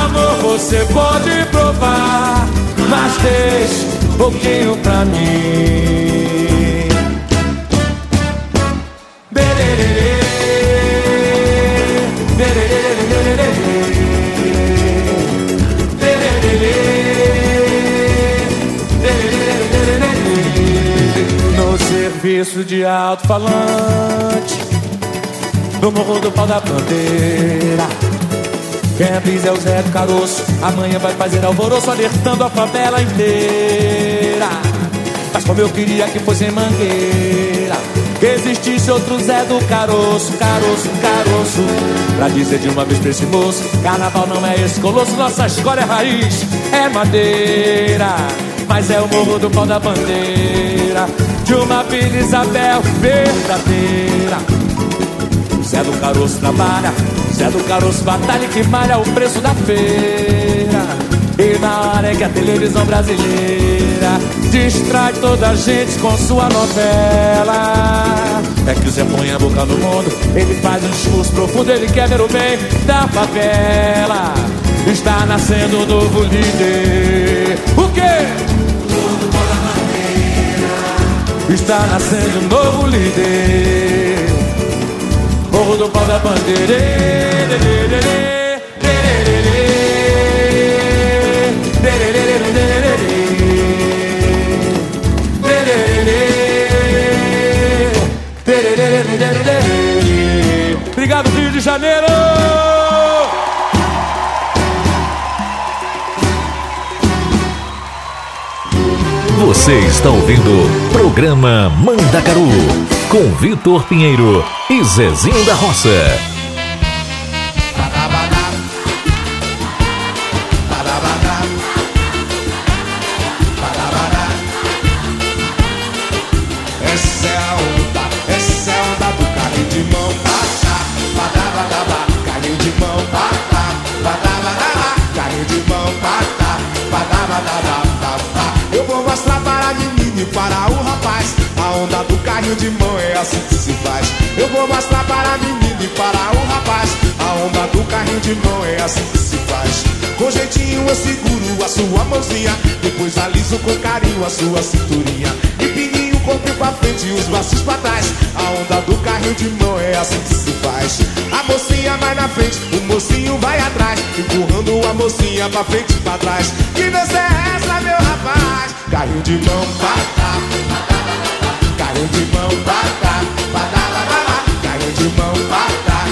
Amor, você pode provar, mas deixa um pouquinho pra mim. Serviço de alto-falante No morro do pau da bandeira. Quem avisa é o Zé do Caroço. Amanhã vai fazer alvoroço Alertando a favela inteira. Mas como eu queria que fosse em Mangueira Que existisse outro Zé do Caroço Caroço, caroço. Pra dizer de uma vez pra esse moço Carnaval não é esse colosso Nossa escola é raiz, é madeira. Mas é o morro do pau da bandeira De uma Vila Isabel verdadeira. Zé do Caroço trabalha Zé do Caroço batalha que malha o preço da feira. E na hora é que a televisão brasileira Distrai toda a gente com sua novela. É que o Zé põe a boca no mundo Ele faz um discurso profundo Ele quer ver o bem da favela. Está nascendo um novo líder. O quê? Está nascendo um novo líder. Morro do pau da bandeira Você está ouvindo o programa Mandacaru com Vitor Pinheiro e Zezinho da Roça. Carrinho de mão é assim que se faz. Eu vou mostrar para a menina e para o rapaz, a onda do carrinho de mão é assim que se faz. Com jeitinho eu seguro a sua mãozinha, depois aliso com carinho a sua cinturinha. E pininho compre pra frente e os braços pra trás. A onda do carrinho de mão é assim que se faz. A mocinha vai na frente, o mocinho vai atrás, empurrando a mocinha pra frente e pra trás. Que dança é essa, meu rapaz? Carrinho de mão pra carrinho de mão pra cá, badabadaba, carrinho de mão pra cá,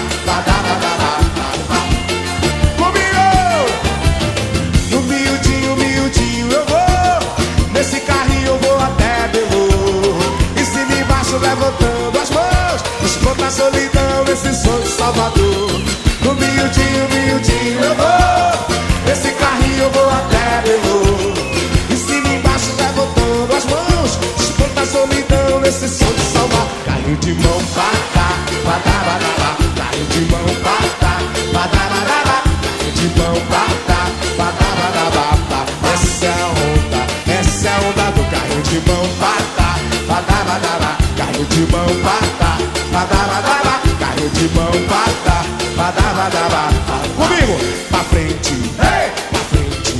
de mão pra cá, badabadaba Carrinho de mão pra cá, badabadaba Carrinho de mão pra cá, badabadaba Essa é a onda, essa é a onda do carrinho de mão pra cá, badabadaba Carrinho de mão pra cá, badabadaba Carrinho de mão pra cá, badabadaba Comigo, pra frente, pra frente,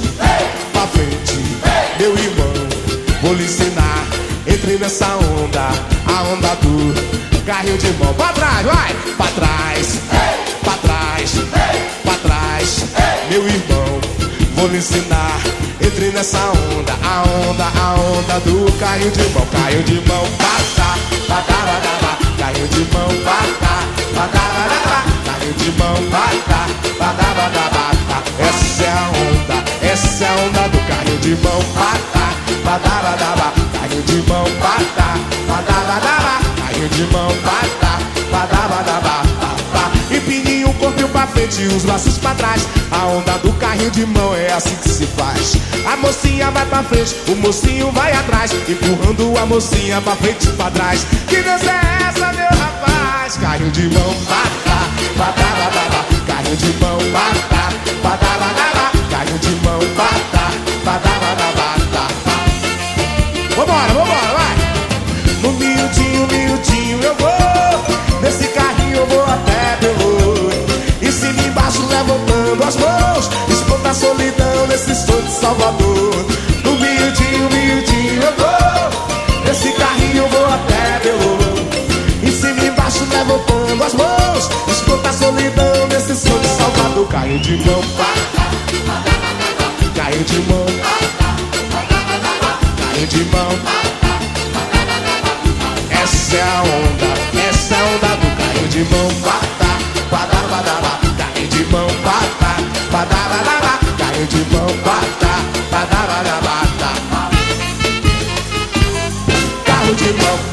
pra frente Meu irmão, vou lhe ensinar Entre nessa onda, a onda do carrinho de mão. Pra trás, vai! Pra trás, pra trás, pra trás. Meu irmão, vou lhe ensinar. Entre nessa onda, a onda, a onda do carrinho de mão. Carrinho de mão, pata, pata, pata, carrinho de mão, pata, pata, pata, carrinho de mão, pata, pata, pata, pata. Essa é a onda, essa é a onda do carrinho de mão, pata badabadaba, caiu de mão, patá, badabadaba, caiu de mão, patá, badabadaba, pá. Empininho o corpo pra frente e os braços pra trás. A onda do carrinho de mão é assim que se faz. A mocinha vai pra frente, o mocinho vai atrás, empurrando a mocinha pra frente e pra trás. Que dança é essa, meu rapaz? Carrinho de mão, patá, badabadaba, caiu de mão, patá, badabadaba, caiu de mão, patá, badabadaba, pá. Vambora, vambora, vai! No miudinho, miudinho eu vou Nesse carrinho eu vou até Belo E cima e embaixo levantando as mãos Escuta a solidão nesse som de Salvador No miudinho, miudinho eu vou Nesse carrinho eu vou até Belo E cima e embaixo levantando as mãos Escuta a solidão nesse som de Salvador Caiu de mão, pá Caiu de mão de mão. Essa é a onda, essa é a onda do banho de mão. Batá, badá, badá, badá, banho de mão. Batá, badá, badá, badá, de mão. Batá, badá, badá, badá. Carro de mão.